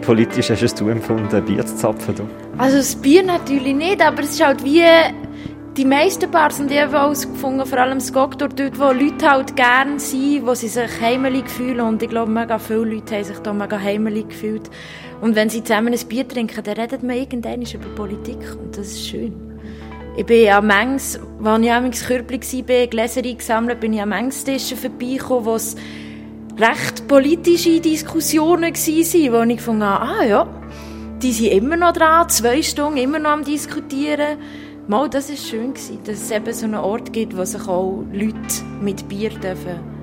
politisch hast du es du empfunden, Bier zu zapfen? Du? Also das Bier natürlich nicht, aber es ist halt wie die meisten Bars und ich herausgefunden, vor allem das Goktor, dort wo Leute halt gerne sind, wo sie sich heimelig fühlen und ich glaube, mega viele Leute haben sich da mega heimelig gefühlt. Und wenn sie zusammen ein Bier trinken, dann redet man irgendwann über Politik und das ist schön. Ich bin an Mengs, als ich am Körbli war, Gläser eingesammelt, bin ich an Mengstischen vorbeigekommen, wo recht politische Diskussionen waren, wo ich habe, ah ja, die sind immer noch dran, zwei Stunden immer noch am Diskutieren. Mal, das war schön, gewesen, dass es eben so einen Ort gibt, wo sich auch Leute mit Bier dürfen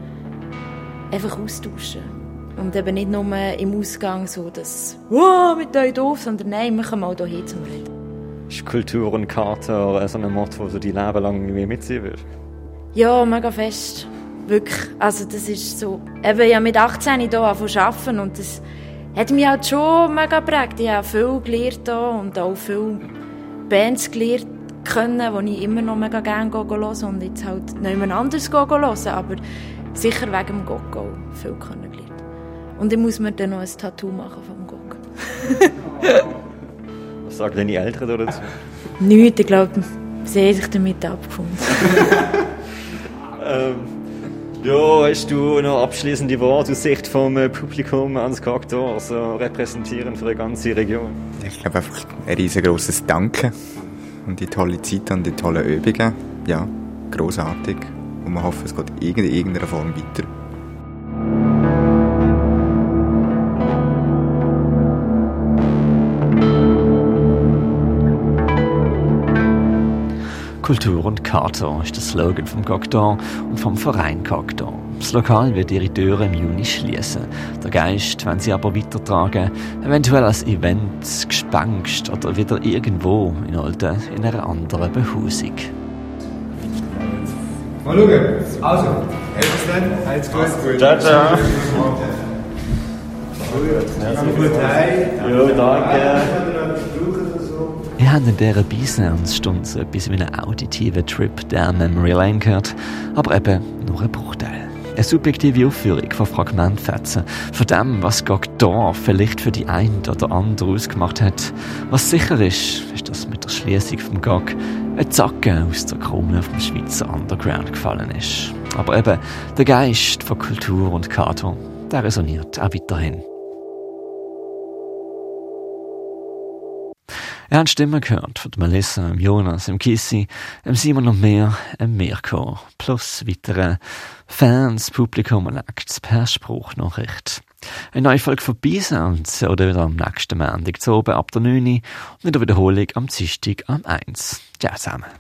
einfach austauschen Und eben nicht nur im Ausgang so, dass «Wow, mit euch doof», sondern «Nein, wir kommen mal hierher zum Reden». Ist Kultur und Karte so ein Mord, wo du die Leben lang irgendwie mitziehen willst? Ja, mega fest. Wirklich. Also das ist so... Eben, ich habe mit 18 hier angefangen arbeiten und das hat mich halt schon mega geprägt. Ich habe viel gelernt hier und auch viele Bands gelernt können, die ich immer noch mega gerne hören und jetzt halt niemand anders hören. Aber sicher wegen dem Gog auch viel kennengelernt. Und ich muss mir dann noch ein Tattoo machen vom Gog. Was sagen deine Eltern dazu? Nichts, ich glaube, sie haben sich damit abgefunden. ähm, ja, hast du noch abschließende Worte aus Sicht vom äh, Publikum ans Kaktor, also repräsentierend für die ganze Region? Ich glaube einfach ein riesengroßes Danke und die tolle Zeit und die tollen Übungen. Ja, großartig. Und wir hoffen, es geht in irgendeiner Form weiter. Kultur und Kater ist der Slogan vom Cocteau und vom Verein Cocteau. Das Lokal wird ihre Türen im Juni schließen. Der Geist, wenn sie aber weitertragen, eventuell als Event, Gespenst oder wieder irgendwo in, Alten, in einer anderen Behausung. Mal schauen. Also, helft dann. Alles gut. Ciao, ciao. Gut, hey. Ja, danke. Wir haben in dieser Beisnernsstunde so etwas wie einen auditiven Trip der Memory Lane gehört, aber eben nur ein Bruchteil. Eine subjektive Aufführung von Fragmentfetzen, von dem, was Gagdor vielleicht für die ein oder andere ausgemacht hat. Was sicher ist, ist, dass mit der Schließung vom Gag ein Zacken aus der Krone dem Schweizer Underground gefallen ist. Aber eben, der Geist von Kultur und Kato, der resoniert auch weiterhin. Er hat Stimmen gehört von Melissa, dem Jonas, dem Kissi, dem Simon und mir, dem Mirko, plus weitere Fans, Publikum und Acts per Spruchnachricht. Eine neue Folge von Beisounds oder wieder am nächsten Montag zu oben ab der 9 Uhr und in der Wiederholung am Dienstag am 1. Ciao zusammen.